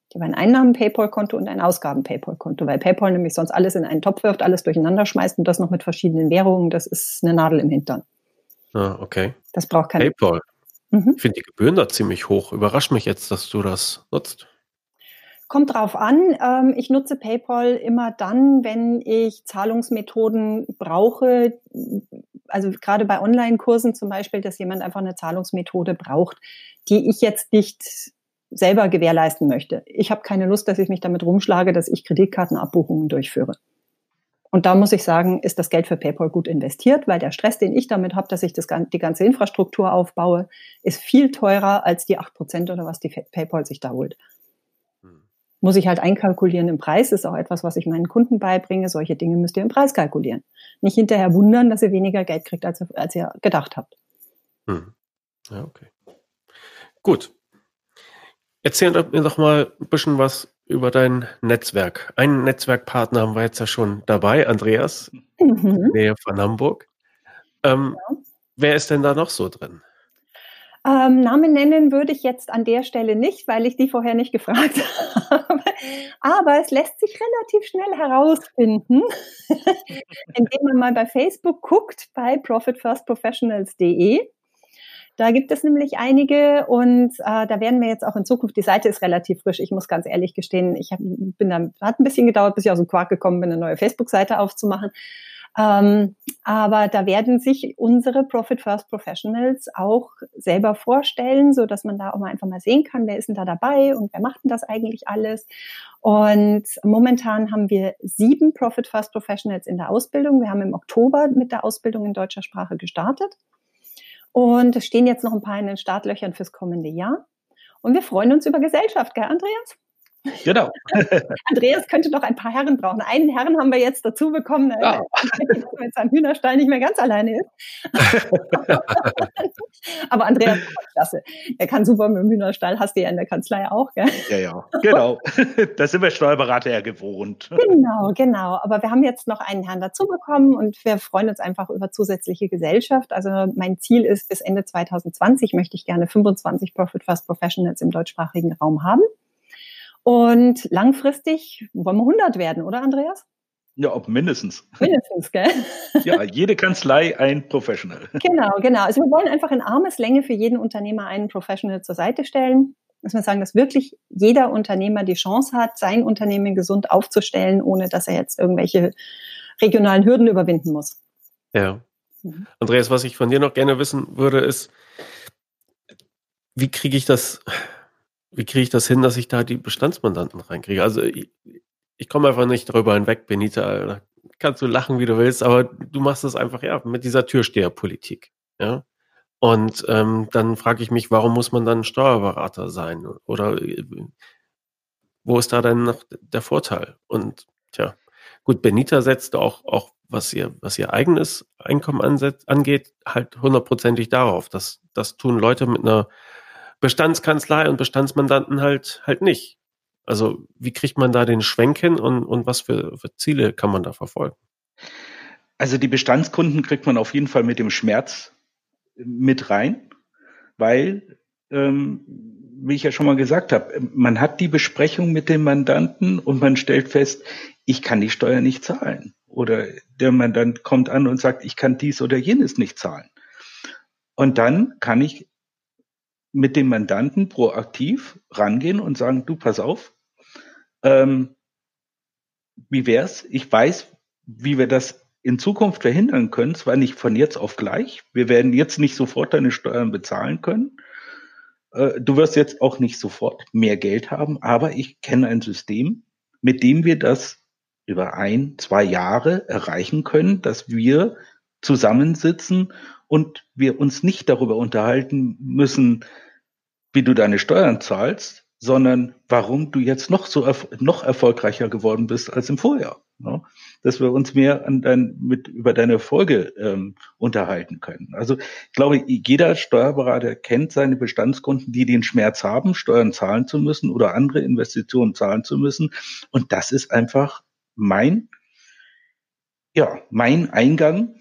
Ich habe ein Einnahmen-PayPal-Konto und ein Ausgaben-PayPal-Konto, weil PayPal nämlich sonst alles in einen Topf wirft, alles durcheinander schmeißt und das noch mit verschiedenen Währungen. Das ist eine Nadel im Hintern. Ah, okay. Das braucht kein PayPal. Mhm. Ich finde die Gebühren da ziemlich hoch. Überrascht mich jetzt, dass du das nutzt. Kommt drauf an. Ähm, ich nutze PayPal immer dann, wenn ich Zahlungsmethoden brauche. Also gerade bei Online-Kursen zum Beispiel, dass jemand einfach eine Zahlungsmethode braucht, die ich jetzt nicht selber gewährleisten möchte. Ich habe keine Lust, dass ich mich damit rumschlage, dass ich Kreditkartenabbuchungen durchführe. Und da muss ich sagen, ist das Geld für PayPal gut investiert, weil der Stress, den ich damit habe, dass ich das, die ganze Infrastruktur aufbaue, ist viel teurer als die acht Prozent oder was die PayPal sich da holt. Hm. Muss ich halt einkalkulieren im Preis, ist auch etwas, was ich meinen Kunden beibringe. Solche Dinge müsst ihr im Preis kalkulieren. Nicht hinterher wundern, dass ihr weniger Geld kriegt, als, als ihr gedacht habt. Hm. Ja, okay. Gut. Erzähl mir doch mal ein bisschen was über dein Netzwerk. Einen Netzwerkpartner haben wir jetzt ja schon dabei, Andreas, mhm. Nähe von Hamburg. Ähm, ja. Wer ist denn da noch so drin? Ähm, Namen nennen würde ich jetzt an der Stelle nicht, weil ich die vorher nicht gefragt habe. Aber es lässt sich relativ schnell herausfinden, indem man mal bei Facebook guckt, bei profitfirstprofessionals.de. Da gibt es nämlich einige und äh, da werden wir jetzt auch in Zukunft, die Seite ist relativ frisch, ich muss ganz ehrlich gestehen, ich hab, bin da, hat ein bisschen gedauert, bis ich aus dem Quark gekommen bin, eine neue Facebook-Seite aufzumachen. Ähm, aber da werden sich unsere Profit First Professionals auch selber vorstellen, so dass man da auch mal einfach mal sehen kann, wer ist denn da dabei und wer macht denn das eigentlich alles. Und momentan haben wir sieben Profit First Professionals in der Ausbildung. Wir haben im Oktober mit der Ausbildung in deutscher Sprache gestartet. Und es stehen jetzt noch ein paar in den Startlöchern fürs kommende Jahr. Und wir freuen uns über Gesellschaft, gell, Andreas? Genau. Andreas könnte doch ein paar Herren brauchen. Einen Herren haben wir jetzt dazu bekommen, ja. der mit seinem Hühnerstall nicht mehr ganz alleine ist. Aber Andreas ist klasse. Er kann super mit dem Hühnerstall, hast du ja in der Kanzlei auch, gell? Ja, ja, genau. Das sind wir Steuerberater ja gewohnt. Genau, genau. Aber wir haben jetzt noch einen Herrn dazu bekommen und wir freuen uns einfach über zusätzliche Gesellschaft. Also mein Ziel ist, bis Ende 2020 möchte ich gerne 25 Profit First Professionals im deutschsprachigen Raum haben. Und langfristig wollen wir 100 werden, oder Andreas? Ja, ob mindestens. Mindestens, gell? Ja, jede Kanzlei ein Professional. Genau, genau. Also wir wollen einfach in Armeslänge für jeden Unternehmer einen Professional zur Seite stellen. Muss man sagen, dass wirklich jeder Unternehmer die Chance hat, sein Unternehmen gesund aufzustellen, ohne dass er jetzt irgendwelche regionalen Hürden überwinden muss. Ja. Mhm. Andreas, was ich von dir noch gerne wissen würde, ist, wie kriege ich das wie kriege ich das hin, dass ich da die Bestandsmandanten reinkriege? Also ich, ich komme einfach nicht darüber hinweg, Benita. Kannst du lachen, wie du willst, aber du machst das einfach ja mit dieser Türsteherpolitik. Ja. Und ähm, dann frage ich mich, warum muss man dann Steuerberater sein? Oder äh, wo ist da denn noch der Vorteil? Und tja, gut, Benita setzt auch, auch was ihr, was ihr eigenes Einkommen ansetzt, angeht, halt hundertprozentig darauf. Das, das tun Leute mit einer Bestandskanzlei und Bestandsmandanten halt, halt nicht. Also wie kriegt man da den Schwenk hin und, und was für, für Ziele kann man da verfolgen? Also die Bestandskunden kriegt man auf jeden Fall mit dem Schmerz mit rein, weil, ähm, wie ich ja schon mal gesagt habe, man hat die Besprechung mit dem Mandanten und man stellt fest, ich kann die Steuer nicht zahlen. Oder der Mandant kommt an und sagt, ich kann dies oder jenes nicht zahlen. Und dann kann ich mit dem Mandanten proaktiv rangehen und sagen, du, pass auf, ähm, wie wär's? Ich weiß, wie wir das in Zukunft verhindern können, zwar nicht von jetzt auf gleich. Wir werden jetzt nicht sofort deine Steuern bezahlen können. Äh, du wirst jetzt auch nicht sofort mehr Geld haben, aber ich kenne ein System, mit dem wir das über ein, zwei Jahre erreichen können, dass wir zusammensitzen und wir uns nicht darüber unterhalten müssen, wie du deine Steuern zahlst, sondern warum du jetzt noch so erf noch erfolgreicher geworden bist als im Vorjahr. Ne? Dass wir uns mehr an dein, mit über deine Erfolge ähm, unterhalten können. Also ich glaube, jeder Steuerberater kennt seine Bestandskunden, die den Schmerz haben, Steuern zahlen zu müssen oder andere Investitionen zahlen zu müssen. Und das ist einfach mein, ja, mein Eingang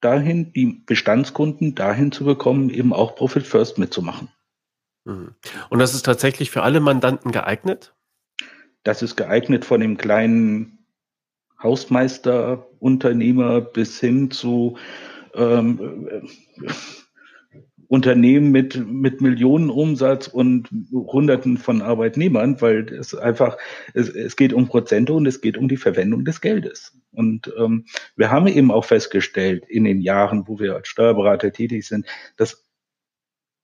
dahin, die Bestandskunden dahin zu bekommen, eben auch Profit First mitzumachen. Mhm. Und das ist tatsächlich für alle Mandanten geeignet? Das ist geeignet von dem kleinen Hausmeister, Unternehmer bis hin zu ähm, äh, Unternehmen mit, mit Millionen Umsatz und Hunderten von Arbeitnehmern, weil es einfach, es, es geht um Prozente und es geht um die Verwendung des Geldes. Und ähm, wir haben eben auch festgestellt in den Jahren, wo wir als Steuerberater tätig sind, dass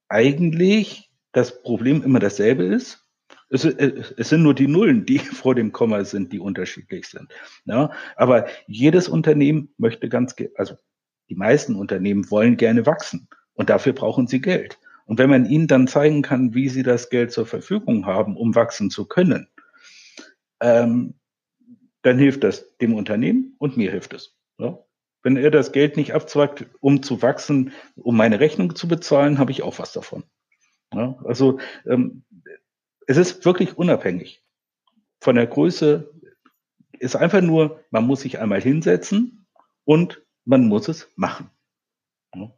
eigentlich das Problem immer dasselbe ist. Es, es, sind nur die Nullen, die vor dem Komma sind, die unterschiedlich sind. Ja, aber jedes Unternehmen möchte ganz, also die meisten Unternehmen wollen gerne wachsen und dafür brauchen sie Geld. Und wenn man ihnen dann zeigen kann, wie sie das Geld zur Verfügung haben, um wachsen zu können, ähm, dann hilft das dem Unternehmen und mir hilft es. Ja? Wenn er das Geld nicht abzwackt, um zu wachsen, um meine Rechnung zu bezahlen, habe ich auch was davon. Ja? Also ähm, es ist wirklich unabhängig von der Größe. Ist einfach nur, man muss sich einmal hinsetzen und man muss es machen. Ja.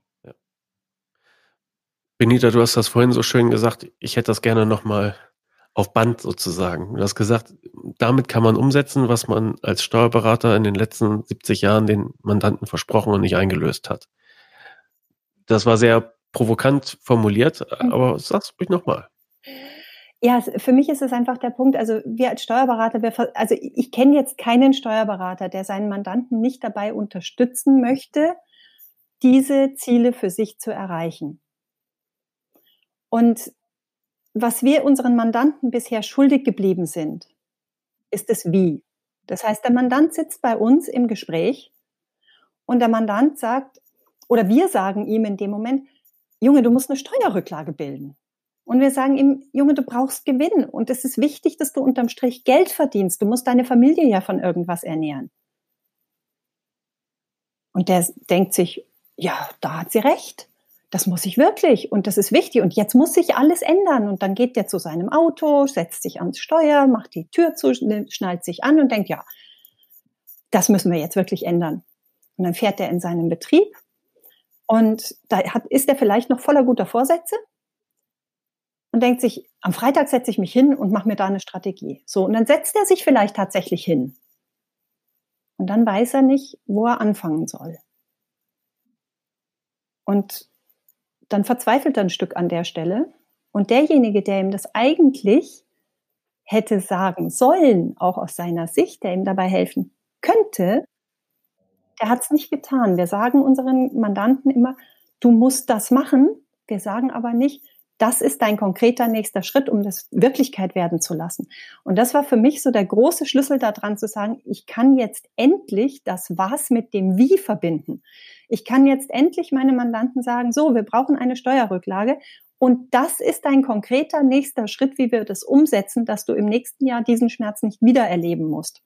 Benita, du hast das vorhin so schön gesagt. Ich hätte das gerne nochmal auf Band sozusagen. Du hast gesagt, damit kann man umsetzen, was man als Steuerberater in den letzten 70 Jahren den Mandanten versprochen und nicht eingelöst hat. Das war sehr provokant formuliert, mhm. aber sag's ruhig nochmal. Ja, für mich ist es einfach der Punkt, also wir als Steuerberater, wir, also ich kenne jetzt keinen Steuerberater, der seinen Mandanten nicht dabei unterstützen möchte, diese Ziele für sich zu erreichen. Und was wir unseren Mandanten bisher schuldig geblieben sind, ist das Wie. Das heißt, der Mandant sitzt bei uns im Gespräch und der Mandant sagt, oder wir sagen ihm in dem Moment, Junge, du musst eine Steuerrücklage bilden. Und wir sagen ihm, Junge, du brauchst Gewinn. Und es ist wichtig, dass du unterm Strich Geld verdienst. Du musst deine Familie ja von irgendwas ernähren. Und der denkt sich, ja, da hat sie recht das muss ich wirklich und das ist wichtig und jetzt muss sich alles ändern und dann geht der zu seinem Auto, setzt sich ans Steuer, macht die Tür zu, schnallt sich an und denkt, ja, das müssen wir jetzt wirklich ändern. Und dann fährt er in seinen Betrieb und da hat, ist er vielleicht noch voller guter Vorsätze und denkt sich, am Freitag setze ich mich hin und mache mir da eine Strategie. So, und dann setzt er sich vielleicht tatsächlich hin. Und dann weiß er nicht, wo er anfangen soll. Und dann verzweifelt er ein Stück an der Stelle. Und derjenige, der ihm das eigentlich hätte sagen sollen, auch aus seiner Sicht, der ihm dabei helfen könnte, der hat es nicht getan. Wir sagen unseren Mandanten immer, du musst das machen. Wir sagen aber nicht, das ist dein konkreter nächster Schritt, um das Wirklichkeit werden zu lassen. Und das war für mich so der große Schlüssel daran zu sagen, ich kann jetzt endlich das Was mit dem Wie verbinden. Ich kann jetzt endlich meine Mandanten sagen, so, wir brauchen eine Steuerrücklage. Und das ist ein konkreter nächster Schritt, wie wir das umsetzen, dass du im nächsten Jahr diesen Schmerz nicht wieder erleben musst.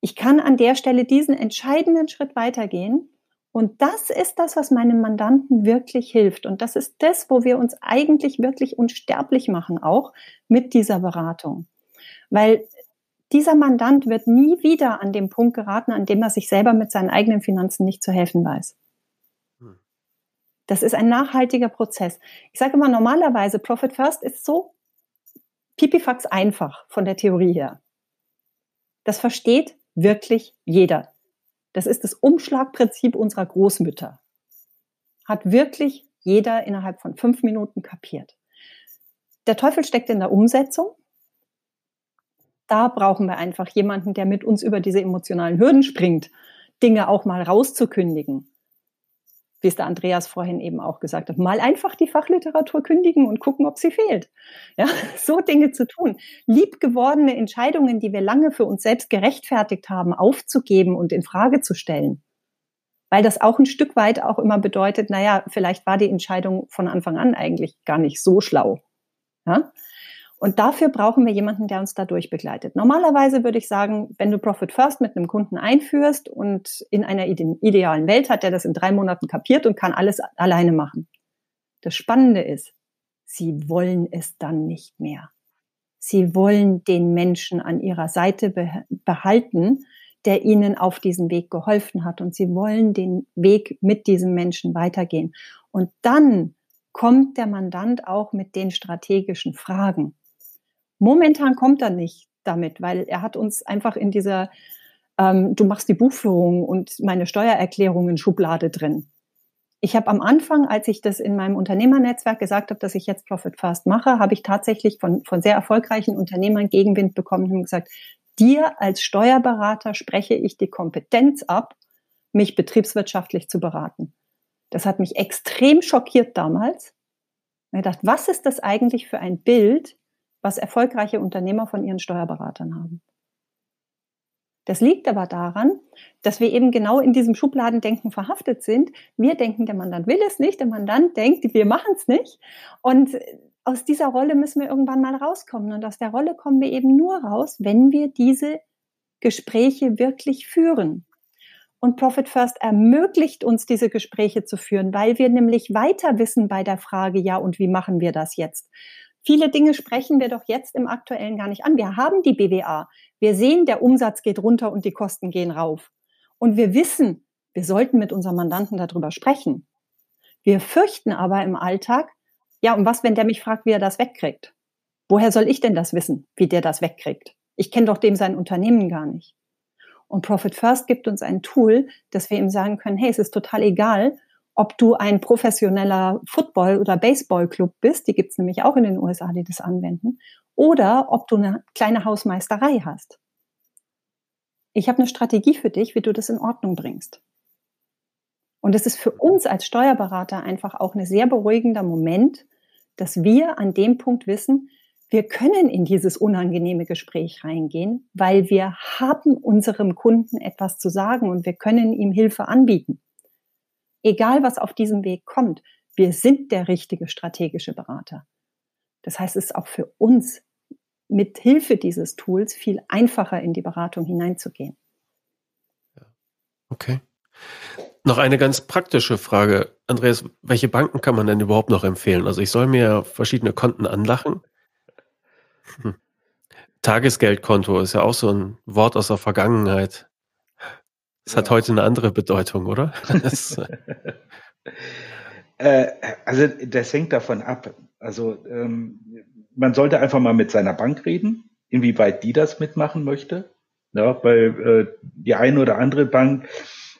Ich kann an der Stelle diesen entscheidenden Schritt weitergehen und das ist das, was meinem Mandanten wirklich hilft. Und das ist das, wo wir uns eigentlich wirklich unsterblich machen, auch mit dieser Beratung. Weil dieser Mandant wird nie wieder an dem Punkt geraten, an dem er sich selber mit seinen eigenen Finanzen nicht zu helfen weiß. Hm. Das ist ein nachhaltiger Prozess. Ich sage immer, normalerweise Profit First ist so pipifax einfach von der Theorie her. Das versteht wirklich jeder. Das ist das Umschlagprinzip unserer Großmütter. Hat wirklich jeder innerhalb von fünf Minuten kapiert. Der Teufel steckt in der Umsetzung. Da brauchen wir einfach jemanden, der mit uns über diese emotionalen Hürden springt, Dinge auch mal rauszukündigen wie es der Andreas vorhin eben auch gesagt hat, mal einfach die Fachliteratur kündigen und gucken, ob sie fehlt. Ja, so Dinge zu tun. Liebgewordene Entscheidungen, die wir lange für uns selbst gerechtfertigt haben, aufzugeben und in Frage zu stellen. Weil das auch ein Stück weit auch immer bedeutet, naja, vielleicht war die Entscheidung von Anfang an eigentlich gar nicht so schlau. Ja? Und dafür brauchen wir jemanden, der uns da durchbegleitet. Normalerweise würde ich sagen, wenn du Profit First mit einem Kunden einführst und in einer idealen Welt hat, der das in drei Monaten kapiert und kann alles alleine machen. Das Spannende ist, sie wollen es dann nicht mehr. Sie wollen den Menschen an ihrer Seite behalten, der ihnen auf diesem Weg geholfen hat. Und sie wollen den Weg mit diesem Menschen weitergehen. Und dann kommt der Mandant auch mit den strategischen Fragen. Momentan kommt er nicht damit, weil er hat uns einfach in dieser, ähm, du machst die Buchführung und meine Steuererklärungen Schublade drin. Ich habe am Anfang, als ich das in meinem Unternehmernetzwerk gesagt habe, dass ich jetzt Profit First mache, habe ich tatsächlich von, von sehr erfolgreichen Unternehmern Gegenwind bekommen und gesagt, dir als Steuerberater spreche ich die Kompetenz ab, mich betriebswirtschaftlich zu beraten. Das hat mich extrem schockiert damals. Und ich dachte, was ist das eigentlich für ein Bild, was erfolgreiche Unternehmer von ihren Steuerberatern haben? Das liegt aber daran, dass wir eben genau in diesem Schubladendenken verhaftet sind. Wir denken, der Mandant will es nicht, der Mandant denkt, wir machen es nicht. Und aus dieser Rolle müssen wir irgendwann mal rauskommen. Und aus der Rolle kommen wir eben nur raus, wenn wir diese Gespräche wirklich führen. Und Profit First ermöglicht uns, diese Gespräche zu führen, weil wir nämlich weiter wissen bei der Frage, ja, und wie machen wir das jetzt? Viele Dinge sprechen wir doch jetzt im aktuellen gar nicht an. Wir haben die BWA. Wir sehen, der Umsatz geht runter und die Kosten gehen rauf. Und wir wissen, wir sollten mit unserem Mandanten darüber sprechen. Wir fürchten aber im Alltag, ja, und was, wenn der mich fragt, wie er das wegkriegt? Woher soll ich denn das wissen, wie der das wegkriegt? Ich kenne doch dem sein Unternehmen gar nicht. Und Profit First gibt uns ein Tool, dass wir ihm sagen können, hey, es ist total egal, ob du ein professioneller Football- oder Baseballclub bist, die gibt's nämlich auch in den USA, die das anwenden, oder ob du eine kleine Hausmeisterei hast. Ich habe eine Strategie für dich, wie du das in Ordnung bringst. Und es ist für uns als Steuerberater einfach auch ein sehr beruhigender Moment, dass wir an dem Punkt wissen, wir können in dieses unangenehme Gespräch reingehen, weil wir haben unserem Kunden etwas zu sagen und wir können ihm Hilfe anbieten. Egal was auf diesem Weg kommt, wir sind der richtige strategische Berater. Das heißt, es ist auch für uns mit Hilfe dieses Tools viel einfacher in die Beratung hineinzugehen. Okay. Noch eine ganz praktische Frage. Andreas, welche Banken kann man denn überhaupt noch empfehlen? Also ich soll mir verschiedene Konten anlachen. Hm. Tagesgeldkonto ist ja auch so ein Wort aus der Vergangenheit. Das ja. hat heute eine andere Bedeutung, oder? äh, also das hängt davon ab. Also ähm, man sollte einfach mal mit seiner Bank reden, inwieweit die das mitmachen möchte. Ja, weil äh, die eine oder andere Bank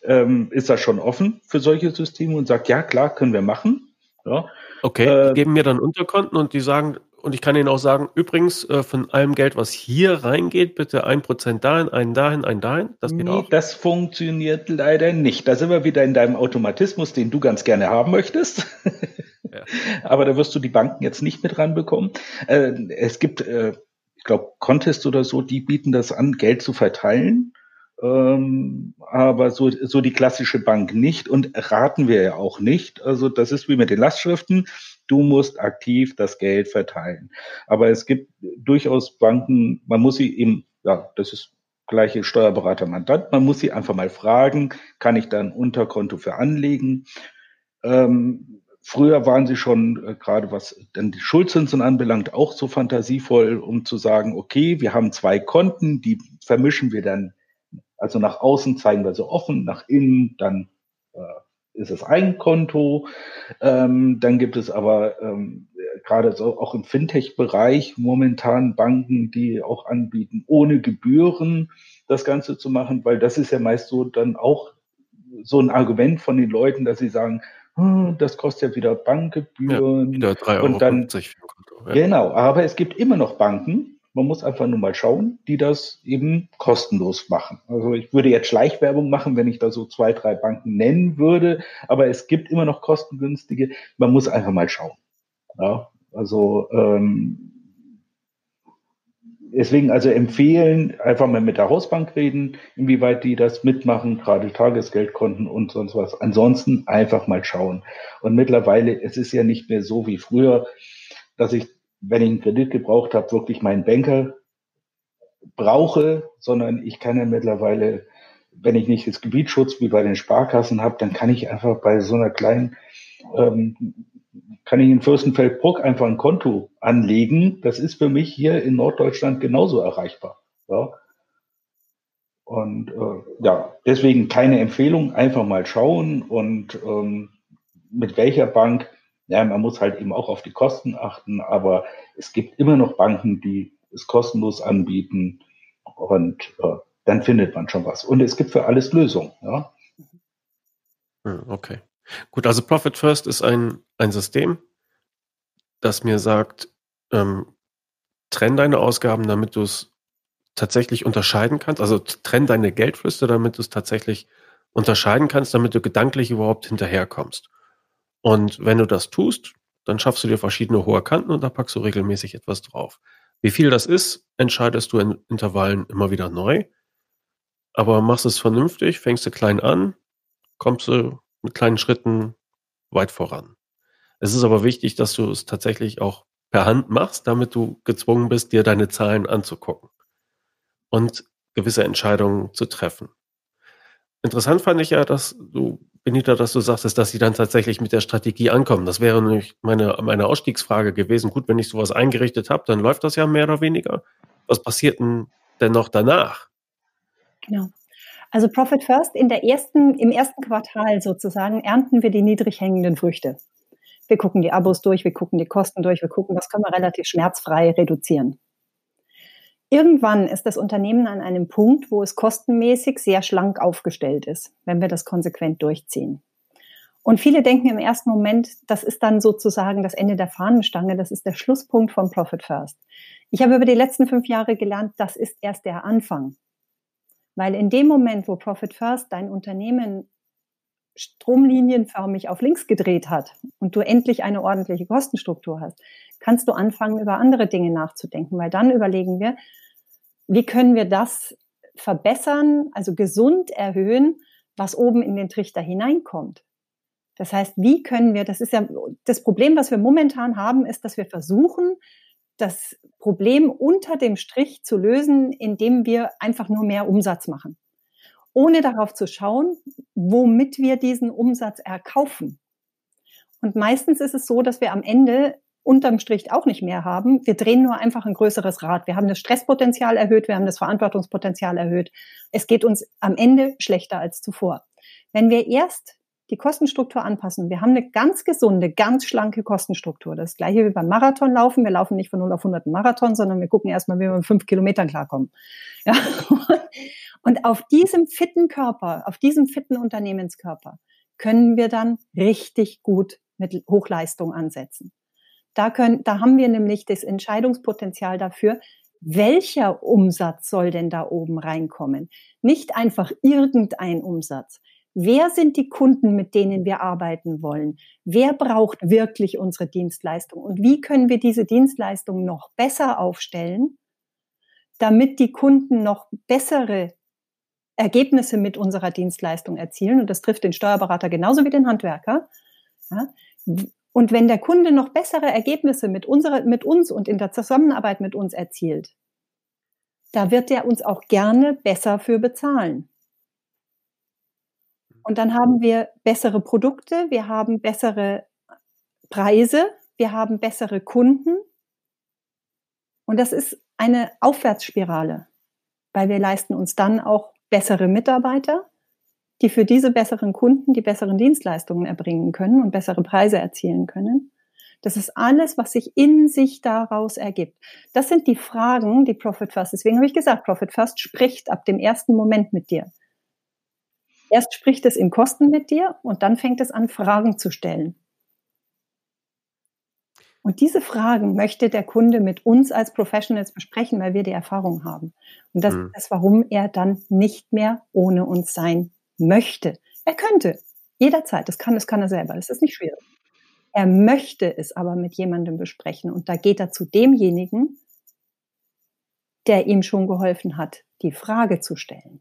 ähm, ist da schon offen für solche Systeme und sagt, ja klar, können wir machen. Ja. Okay, äh, die geben mir dann Unterkonten und die sagen, und ich kann Ihnen auch sagen, übrigens, äh, von allem Geld, was hier reingeht, bitte ein Prozent dahin, einen dahin, einen dahin. Das geht nee, auch. Das funktioniert leider nicht. Da sind wir wieder in deinem Automatismus, den du ganz gerne haben möchtest. Ja. Aber da wirst du die Banken jetzt nicht mit ranbekommen. Äh, es gibt, äh, ich glaube, Contest oder so, die bieten das an, Geld zu verteilen. Ähm, aber so, so die klassische Bank nicht und raten wir ja auch nicht. Also das ist wie mit den Lastschriften Du musst aktiv das Geld verteilen. Aber es gibt durchaus Banken, man muss sie eben, ja, das ist gleiche Steuerberater-Mandant, man muss sie einfach mal fragen, kann ich da ein Unterkonto für anlegen? Ähm, früher waren sie schon, äh, gerade was dann die Schuldzinsen anbelangt, auch so fantasievoll, um zu sagen, okay, wir haben zwei Konten, die vermischen wir dann, also nach außen zeigen wir so offen, nach innen dann äh, ist es ein Konto. Ähm, dann gibt es aber ähm, gerade so auch im Fintech-Bereich momentan Banken, die auch anbieten, ohne Gebühren das Ganze zu machen, weil das ist ja meist so dann auch so ein Argument von den Leuten, dass sie sagen, hm, das kostet ja wieder Bankgebühren. Ja, wieder 3,50 Euro. Und dann, Konto, ja. Genau, aber es gibt immer noch Banken, man muss einfach nur mal schauen, die das eben kostenlos machen. Also ich würde jetzt Schleichwerbung machen, wenn ich da so zwei, drei Banken nennen würde, aber es gibt immer noch kostengünstige. Man muss einfach mal schauen. Ja, also ähm, deswegen also empfehlen, einfach mal mit der Hausbank reden, inwieweit die das mitmachen, gerade Tagesgeldkonten und sonst was. Ansonsten einfach mal schauen. Und mittlerweile, es ist ja nicht mehr so wie früher, dass ich wenn ich einen Kredit gebraucht habe, wirklich meinen Banker brauche, sondern ich kann ja mittlerweile, wenn ich nicht das Gebietsschutz wie bei den Sparkassen habe, dann kann ich einfach bei so einer kleinen, ähm, kann ich in Fürstenfeldbruck einfach ein Konto anlegen. Das ist für mich hier in Norddeutschland genauso erreichbar. Ja. Und äh, ja, deswegen keine Empfehlung, einfach mal schauen und ähm, mit welcher Bank ja, man muss halt eben auch auf die Kosten achten, aber es gibt immer noch Banken, die es kostenlos anbieten und äh, dann findet man schon was. Und es gibt für alles Lösungen. Ja? Hm, okay. Gut, also Profit First ist ein, ein System, das mir sagt, ähm, trenn deine Ausgaben, damit du es tatsächlich unterscheiden kannst. Also trenn deine Geldflüsse, damit du es tatsächlich unterscheiden kannst, damit du gedanklich überhaupt hinterherkommst. Und wenn du das tust, dann schaffst du dir verschiedene hohe Kanten und da packst du regelmäßig etwas drauf. Wie viel das ist, entscheidest du in Intervallen immer wieder neu. Aber machst es vernünftig, fängst du klein an, kommst du mit kleinen Schritten weit voran. Es ist aber wichtig, dass du es tatsächlich auch per Hand machst, damit du gezwungen bist, dir deine Zahlen anzugucken und gewisse Entscheidungen zu treffen. Interessant fand ich ja, dass du, Benita, dass du sagtest, dass sie dann tatsächlich mit der Strategie ankommen. Das wäre nämlich meine, meine Ausstiegsfrage gewesen. Gut, wenn ich sowas eingerichtet habe, dann läuft das ja mehr oder weniger. Was passiert denn, denn noch danach? Genau. Also Profit First in der ersten, im ersten Quartal sozusagen ernten wir die niedrig hängenden Früchte. Wir gucken die Abos durch, wir gucken die Kosten durch, wir gucken, was können wir relativ schmerzfrei reduzieren. Irgendwann ist das Unternehmen an einem Punkt, wo es kostenmäßig sehr schlank aufgestellt ist, wenn wir das konsequent durchziehen. Und viele denken im ersten Moment, das ist dann sozusagen das Ende der Fahnenstange, das ist der Schlusspunkt von Profit First. Ich habe über die letzten fünf Jahre gelernt, das ist erst der Anfang. Weil in dem Moment, wo Profit First dein Unternehmen stromlinienförmig auf links gedreht hat und du endlich eine ordentliche Kostenstruktur hast, kannst du anfangen, über andere Dinge nachzudenken, weil dann überlegen wir, wie können wir das verbessern, also gesund erhöhen, was oben in den Trichter hineinkommt. Das heißt, wie können wir, das ist ja das Problem, was wir momentan haben, ist, dass wir versuchen, das Problem unter dem Strich zu lösen, indem wir einfach nur mehr Umsatz machen, ohne darauf zu schauen, womit wir diesen Umsatz erkaufen. Und meistens ist es so, dass wir am Ende unterm Strich auch nicht mehr haben. Wir drehen nur einfach ein größeres Rad. Wir haben das Stresspotenzial erhöht, wir haben das Verantwortungspotenzial erhöht. Es geht uns am Ende schlechter als zuvor. Wenn wir erst die Kostenstruktur anpassen, wir haben eine ganz gesunde, ganz schlanke Kostenstruktur. Das gleiche wie beim Marathonlaufen. Wir laufen nicht von 0 auf 100 Marathon, sondern wir gucken erstmal, wie wir mit fünf Kilometern klarkommen. Ja. Und auf diesem fitten Körper, auf diesem fitten Unternehmenskörper können wir dann richtig gut mit Hochleistung ansetzen. Da, können, da haben wir nämlich das Entscheidungspotenzial dafür, welcher Umsatz soll denn da oben reinkommen? Nicht einfach irgendein Umsatz. Wer sind die Kunden, mit denen wir arbeiten wollen? Wer braucht wirklich unsere Dienstleistung? Und wie können wir diese Dienstleistung noch besser aufstellen, damit die Kunden noch bessere Ergebnisse mit unserer Dienstleistung erzielen? Und das trifft den Steuerberater genauso wie den Handwerker. Ja? Und wenn der Kunde noch bessere Ergebnisse mit, unserer, mit uns und in der Zusammenarbeit mit uns erzielt, da wird er uns auch gerne besser für bezahlen. Und dann haben wir bessere Produkte, wir haben bessere Preise, wir haben bessere Kunden. Und das ist eine Aufwärtsspirale, weil wir leisten uns dann auch bessere Mitarbeiter, die für diese besseren Kunden die besseren Dienstleistungen erbringen können und bessere Preise erzielen können. Das ist alles, was sich in sich daraus ergibt. Das sind die Fragen, die Profit First, deswegen habe ich gesagt, Profit First spricht ab dem ersten Moment mit dir. Erst spricht es in Kosten mit dir und dann fängt es an, Fragen zu stellen. Und diese Fragen möchte der Kunde mit uns als Professionals besprechen, weil wir die Erfahrung haben. Und das mhm. ist das, warum er dann nicht mehr ohne uns sein möchte. Er könnte jederzeit, das kann, das kann er selber, das ist nicht schwierig. Er möchte es aber mit jemandem besprechen und da geht er zu demjenigen, der ihm schon geholfen hat, die Frage zu stellen.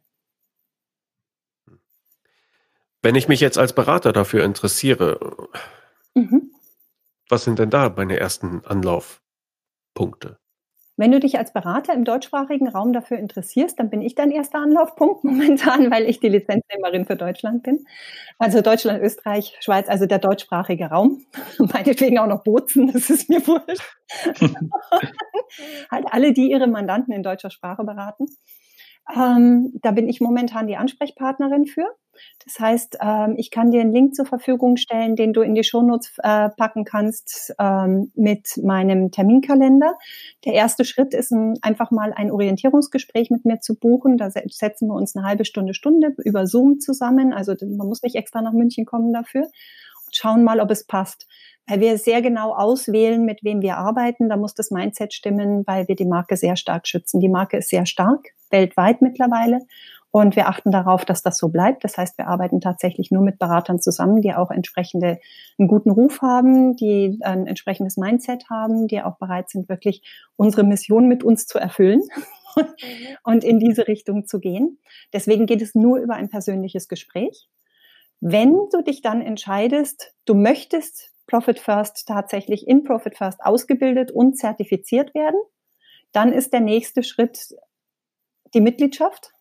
Wenn ich mich jetzt als Berater dafür interessiere, mhm. Was sind denn da meine ersten Anlaufpunkte? Wenn du dich als Berater im deutschsprachigen Raum dafür interessierst, dann bin ich dein erster Anlaufpunkt momentan, weil ich die Lizenznehmerin für Deutschland bin. Also Deutschland, Österreich, Schweiz, also der deutschsprachige Raum. Meinetwegen auch noch Bozen, das ist mir wurscht. halt alle, die ihre Mandanten in deutscher Sprache beraten. Ähm, da bin ich momentan die Ansprechpartnerin für. Das heißt, ähm, ich kann dir einen Link zur Verfügung stellen, den du in die Shownotes äh, packen kannst ähm, mit meinem Terminkalender. Der erste Schritt ist ein, einfach mal ein Orientierungsgespräch mit mir zu buchen. Da setzen wir uns eine halbe Stunde, Stunde über Zoom zusammen. Also man muss nicht extra nach München kommen dafür. Und schauen mal, ob es passt weil wir sehr genau auswählen, mit wem wir arbeiten. Da muss das Mindset stimmen, weil wir die Marke sehr stark schützen. Die Marke ist sehr stark, weltweit mittlerweile. Und wir achten darauf, dass das so bleibt. Das heißt, wir arbeiten tatsächlich nur mit Beratern zusammen, die auch entsprechende einen guten Ruf haben, die ein entsprechendes Mindset haben, die auch bereit sind, wirklich unsere Mission mit uns zu erfüllen und in diese Richtung zu gehen. Deswegen geht es nur über ein persönliches Gespräch. Wenn du dich dann entscheidest, du möchtest Profit First tatsächlich in Profit First ausgebildet und zertifiziert werden, dann ist der nächste Schritt die Mitgliedschaft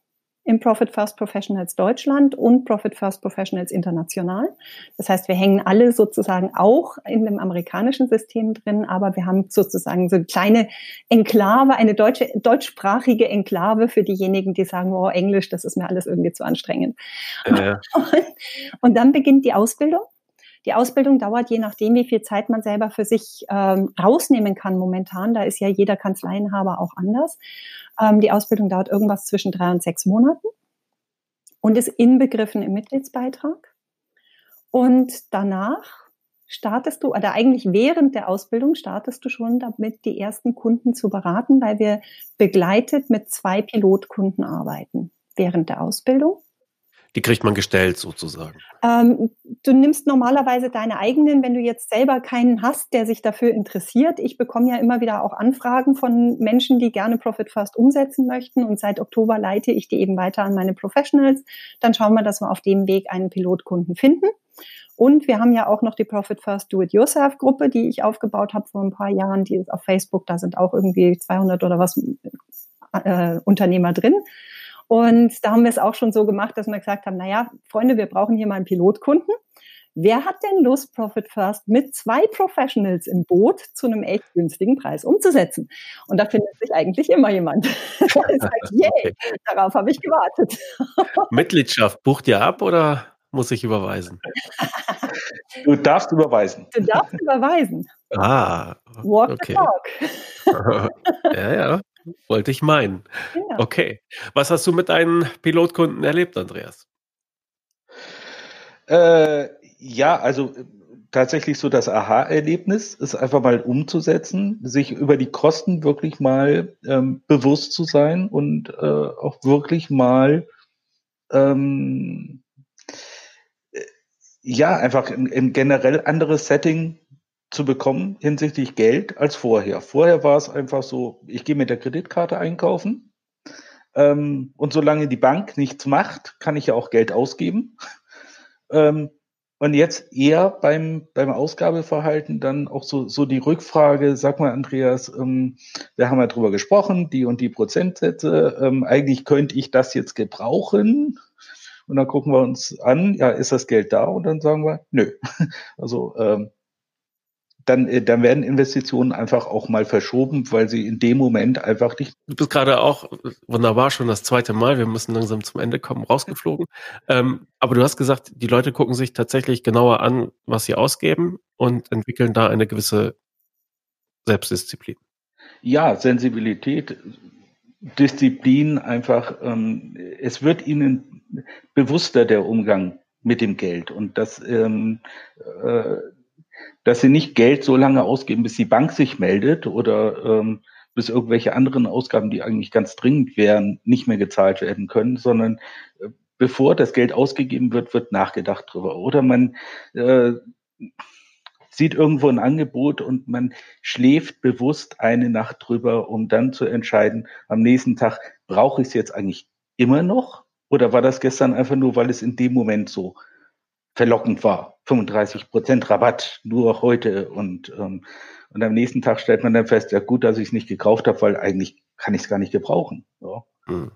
im Profit First Professionals Deutschland und Profit First Professionals International. Das heißt, wir hängen alle sozusagen auch in dem amerikanischen System drin, aber wir haben sozusagen so eine kleine Enklave, eine deutsche, deutschsprachige Enklave für diejenigen, die sagen, oh, Englisch, das ist mir alles irgendwie zu anstrengend. Ja. Und dann beginnt die Ausbildung. Die Ausbildung dauert je nachdem, wie viel Zeit man selber für sich ähm, rausnehmen kann momentan. Da ist ja jeder Kanzleienhaber auch anders. Ähm, die Ausbildung dauert irgendwas zwischen drei und sechs Monaten und ist inbegriffen im Mitgliedsbeitrag. Und danach startest du, oder eigentlich während der Ausbildung startest du schon damit, die ersten Kunden zu beraten, weil wir begleitet mit zwei Pilotkunden arbeiten während der Ausbildung. Die kriegt man gestellt sozusagen. Ähm, du nimmst normalerweise deine eigenen, wenn du jetzt selber keinen hast, der sich dafür interessiert. Ich bekomme ja immer wieder auch Anfragen von Menschen, die gerne Profit First umsetzen möchten. Und seit Oktober leite ich die eben weiter an meine Professionals. Dann schauen wir, dass wir auf dem Weg einen Pilotkunden finden. Und wir haben ja auch noch die Profit First Do-It-Yourself Gruppe, die ich aufgebaut habe vor ein paar Jahren. Die ist auf Facebook. Da sind auch irgendwie 200 oder was äh, Unternehmer drin. Und da haben wir es auch schon so gemacht, dass wir gesagt haben, naja, Freunde, wir brauchen hier mal einen Pilotkunden. Wer hat denn Lust, Profit First mit zwei Professionals im Boot zu einem echt günstigen Preis umzusetzen? Und da findet sich eigentlich immer jemand. sagt, yay, okay. darauf habe ich gewartet. Mitgliedschaft, bucht ihr ab oder muss ich überweisen? Du darfst überweisen. Du darfst überweisen. Ah. Walk okay. the talk. ja, ja. Wollte ich meinen. Ja. Okay. Was hast du mit deinen Pilotkunden erlebt, Andreas? Äh, ja, also äh, tatsächlich so das Aha-Erlebnis ist einfach mal umzusetzen, sich über die Kosten wirklich mal ähm, bewusst zu sein und äh, auch wirklich mal ähm, äh, ja einfach im, im generell anderes Setting zu bekommen hinsichtlich Geld als vorher. Vorher war es einfach so, ich gehe mit der Kreditkarte einkaufen ähm, und solange die Bank nichts macht, kann ich ja auch Geld ausgeben. Ähm, und jetzt eher beim, beim Ausgabeverhalten dann auch so, so die Rückfrage, sag mal, Andreas, ähm, wir haben ja drüber gesprochen, die und die Prozentsätze, ähm, eigentlich könnte ich das jetzt gebrauchen. Und dann gucken wir uns an, ja, ist das Geld da? Und dann sagen wir, nö. Also ähm, dann, äh, dann werden Investitionen einfach auch mal verschoben, weil sie in dem Moment einfach nicht. Du bist gerade auch wunderbar schon das zweite Mal. Wir müssen langsam zum Ende kommen, rausgeflogen. Ähm, aber du hast gesagt, die Leute gucken sich tatsächlich genauer an, was sie ausgeben und entwickeln da eine gewisse Selbstdisziplin. Ja, Sensibilität, Disziplin einfach. Ähm, es wird ihnen bewusster der Umgang mit dem Geld und das ähm, äh, dass sie nicht Geld so lange ausgeben, bis die Bank sich meldet oder ähm, bis irgendwelche anderen Ausgaben, die eigentlich ganz dringend wären, nicht mehr gezahlt werden können, sondern äh, bevor das Geld ausgegeben wird, wird nachgedacht drüber. Oder man äh, sieht irgendwo ein Angebot und man schläft bewusst eine Nacht drüber, um dann zu entscheiden, am nächsten Tag, brauche ich es jetzt eigentlich immer noch? Oder war das gestern einfach nur, weil es in dem Moment so verlockend war. 35 Prozent Rabatt nur heute und, ähm, und am nächsten Tag stellt man dann fest, ja gut, dass ich es nicht gekauft habe, weil eigentlich kann ich es gar nicht gebrauchen. Ja. Mhm.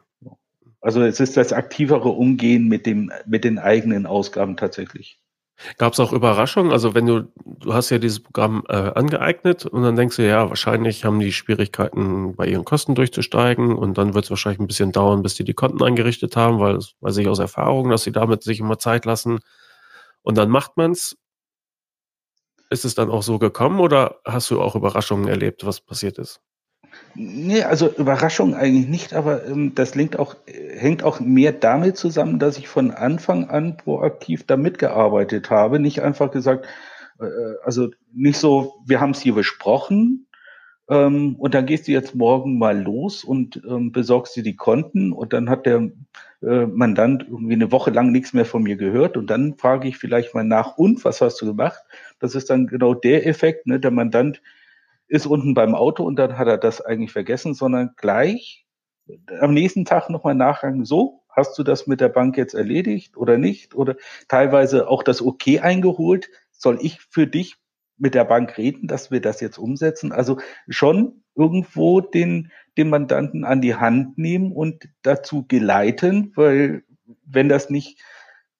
Also es ist das aktivere Umgehen mit dem mit den eigenen Ausgaben tatsächlich. Gab es auch Überraschungen? Also wenn du, du hast ja dieses Programm äh, angeeignet und dann denkst du, ja, wahrscheinlich haben die Schwierigkeiten, bei ihren Kosten durchzusteigen und dann wird es wahrscheinlich ein bisschen dauern, bis die die Konten eingerichtet haben, weil das weiß ich aus Erfahrung, dass sie damit sich immer Zeit lassen, und dann macht man's. Ist es dann auch so gekommen oder hast du auch Überraschungen erlebt, was passiert ist? Nee, also Überraschungen eigentlich nicht, aber ähm, das hängt auch, hängt auch mehr damit zusammen, dass ich von Anfang an proaktiv da mitgearbeitet habe. Nicht einfach gesagt, äh, also nicht so, wir haben es hier besprochen Ähm, und dann gehst du jetzt morgen mal los und ähm, besorgst dir die Konten und dann hat der äh, Mandant irgendwie eine Woche lang nichts mehr von mir gehört und dann frage ich vielleicht mal nach, und was hast du gemacht? Das ist dann genau der Effekt, ne? der Mandant ist unten beim Auto und dann hat er das eigentlich vergessen, sondern gleich am nächsten Tag nochmal nachfragen, so, hast du das mit der Bank jetzt erledigt oder nicht? Oder teilweise auch das Okay eingeholt. Soll ich für dich mit der Bank reden, dass wir das jetzt umsetzen? Also schon irgendwo den, den Mandanten an die Hand nehmen und dazu geleiten, weil wenn das nicht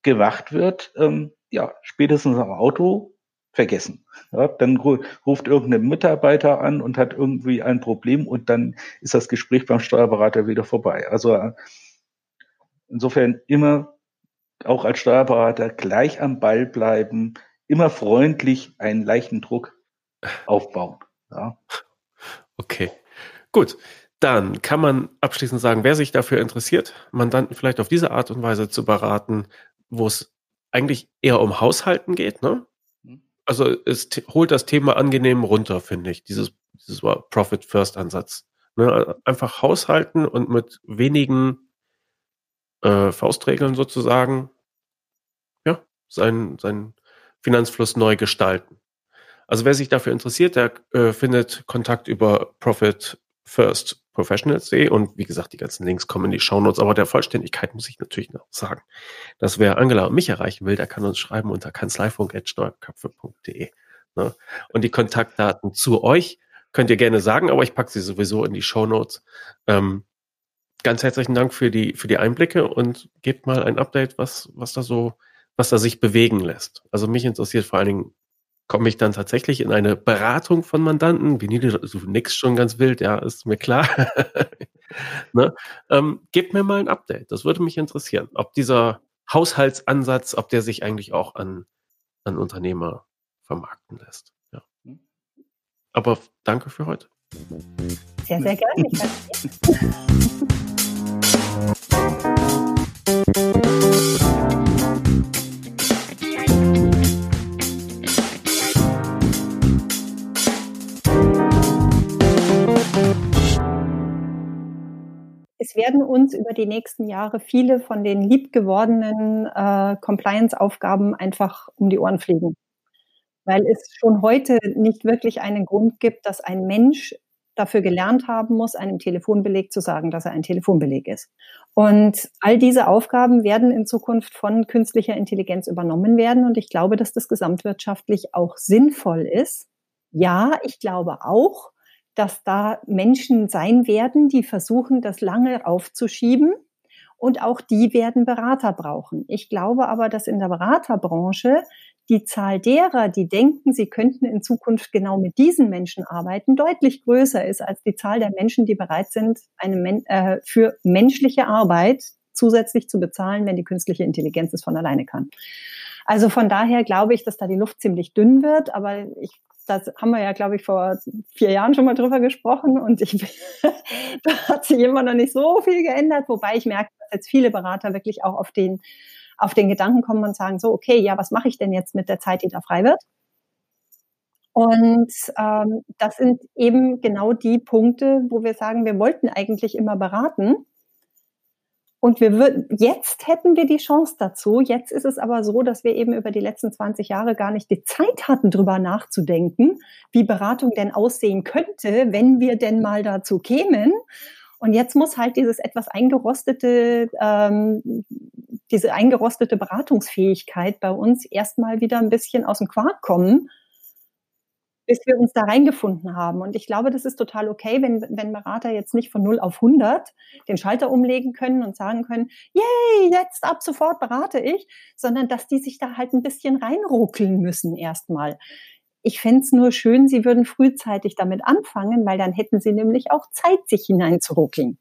gemacht wird, ähm, ja, spätestens am Auto vergessen. Ja, dann ruft irgendein Mitarbeiter an und hat irgendwie ein Problem und dann ist das Gespräch beim Steuerberater wieder vorbei. Also äh, insofern immer auch als Steuerberater gleich am Ball bleiben, immer freundlich einen leichten Druck aufbauen. Ja. Okay, gut. Dann kann man abschließend sagen, wer sich dafür interessiert, Mandanten vielleicht auf diese Art und Weise zu beraten, wo es eigentlich eher um Haushalten geht, ne? also es holt das Thema angenehm runter, finde ich, dieses, dieses Profit-First-Ansatz. Ne? Einfach haushalten und mit wenigen äh, Faustregeln sozusagen, ja, seinen, seinen Finanzfluss neu gestalten. Also wer sich dafür interessiert, der äh, findet Kontakt über Profit First Professionals.de und wie gesagt, die ganzen Links kommen in die Shownotes. Aber der Vollständigkeit muss ich natürlich noch sagen, dass wer Angela und mich erreichen will, der kann uns schreiben unter kanzleifunk.steuerköpfe.de. Ne? Und die Kontaktdaten zu euch könnt ihr gerne sagen, aber ich packe sie sowieso in die Shownotes. Ähm, ganz herzlichen Dank für die, für die Einblicke und gebt mal ein Update, was, was da so, was da sich bewegen lässt. Also mich interessiert vor allen Dingen, komme ich dann tatsächlich in eine Beratung von Mandanten. Wie du, du nix schon ganz wild, ja, ist mir klar. ne? ähm, gebt mir mal ein Update. Das würde mich interessieren, ob dieser Haushaltsansatz, ob der sich eigentlich auch an, an Unternehmer vermarkten lässt. Ja. Aber danke für heute. Sehr, sehr gerne. es werden uns über die nächsten Jahre viele von den liebgewordenen äh, Compliance-Aufgaben einfach um die Ohren fliegen. Weil es schon heute nicht wirklich einen Grund gibt, dass ein Mensch dafür gelernt haben muss, einem Telefonbeleg zu sagen, dass er ein Telefonbeleg ist. Und all diese Aufgaben werden in Zukunft von künstlicher Intelligenz übernommen werden. Und ich glaube, dass das gesamtwirtschaftlich auch sinnvoll ist. Ja, ich glaube auch, dass da Menschen sein werden, die versuchen, das lange aufzuschieben. Und auch die werden Berater brauchen. Ich glaube aber, dass in der Beraterbranche die Zahl derer, die denken, sie könnten in Zukunft genau mit diesen Menschen arbeiten, deutlich größer ist als die Zahl der Menschen, die bereit sind, eine, äh, für menschliche Arbeit zusätzlich zu bezahlen, wenn die künstliche Intelligenz es von alleine kann. Also von daher glaube ich, dass da die Luft ziemlich dünn wird, aber ich das haben wir ja, glaube ich, vor vier Jahren schon mal drüber gesprochen und ich, da hat sich immer noch nicht so viel geändert, wobei ich merke, dass jetzt viele Berater wirklich auch auf den, auf den Gedanken kommen und sagen, so, okay, ja, was mache ich denn jetzt mit der Zeit, die da frei wird? Und ähm, das sind eben genau die Punkte, wo wir sagen, wir wollten eigentlich immer beraten, und wir würden, jetzt hätten wir die Chance dazu. Jetzt ist es aber so, dass wir eben über die letzten 20 Jahre gar nicht die Zeit hatten, drüber nachzudenken, wie Beratung denn aussehen könnte, wenn wir denn mal dazu kämen. Und jetzt muss halt dieses etwas eingerostete, ähm, diese eingerostete Beratungsfähigkeit bei uns erstmal wieder ein bisschen aus dem Quark kommen bis wir uns da reingefunden haben. Und ich glaube, das ist total okay, wenn, wenn Berater jetzt nicht von 0 auf 100 den Schalter umlegen können und sagen können, yay, jetzt ab sofort berate ich, sondern dass die sich da halt ein bisschen reinruckeln müssen erstmal. Ich fände es nur schön, sie würden frühzeitig damit anfangen, weil dann hätten sie nämlich auch Zeit, sich hineinzuruckeln.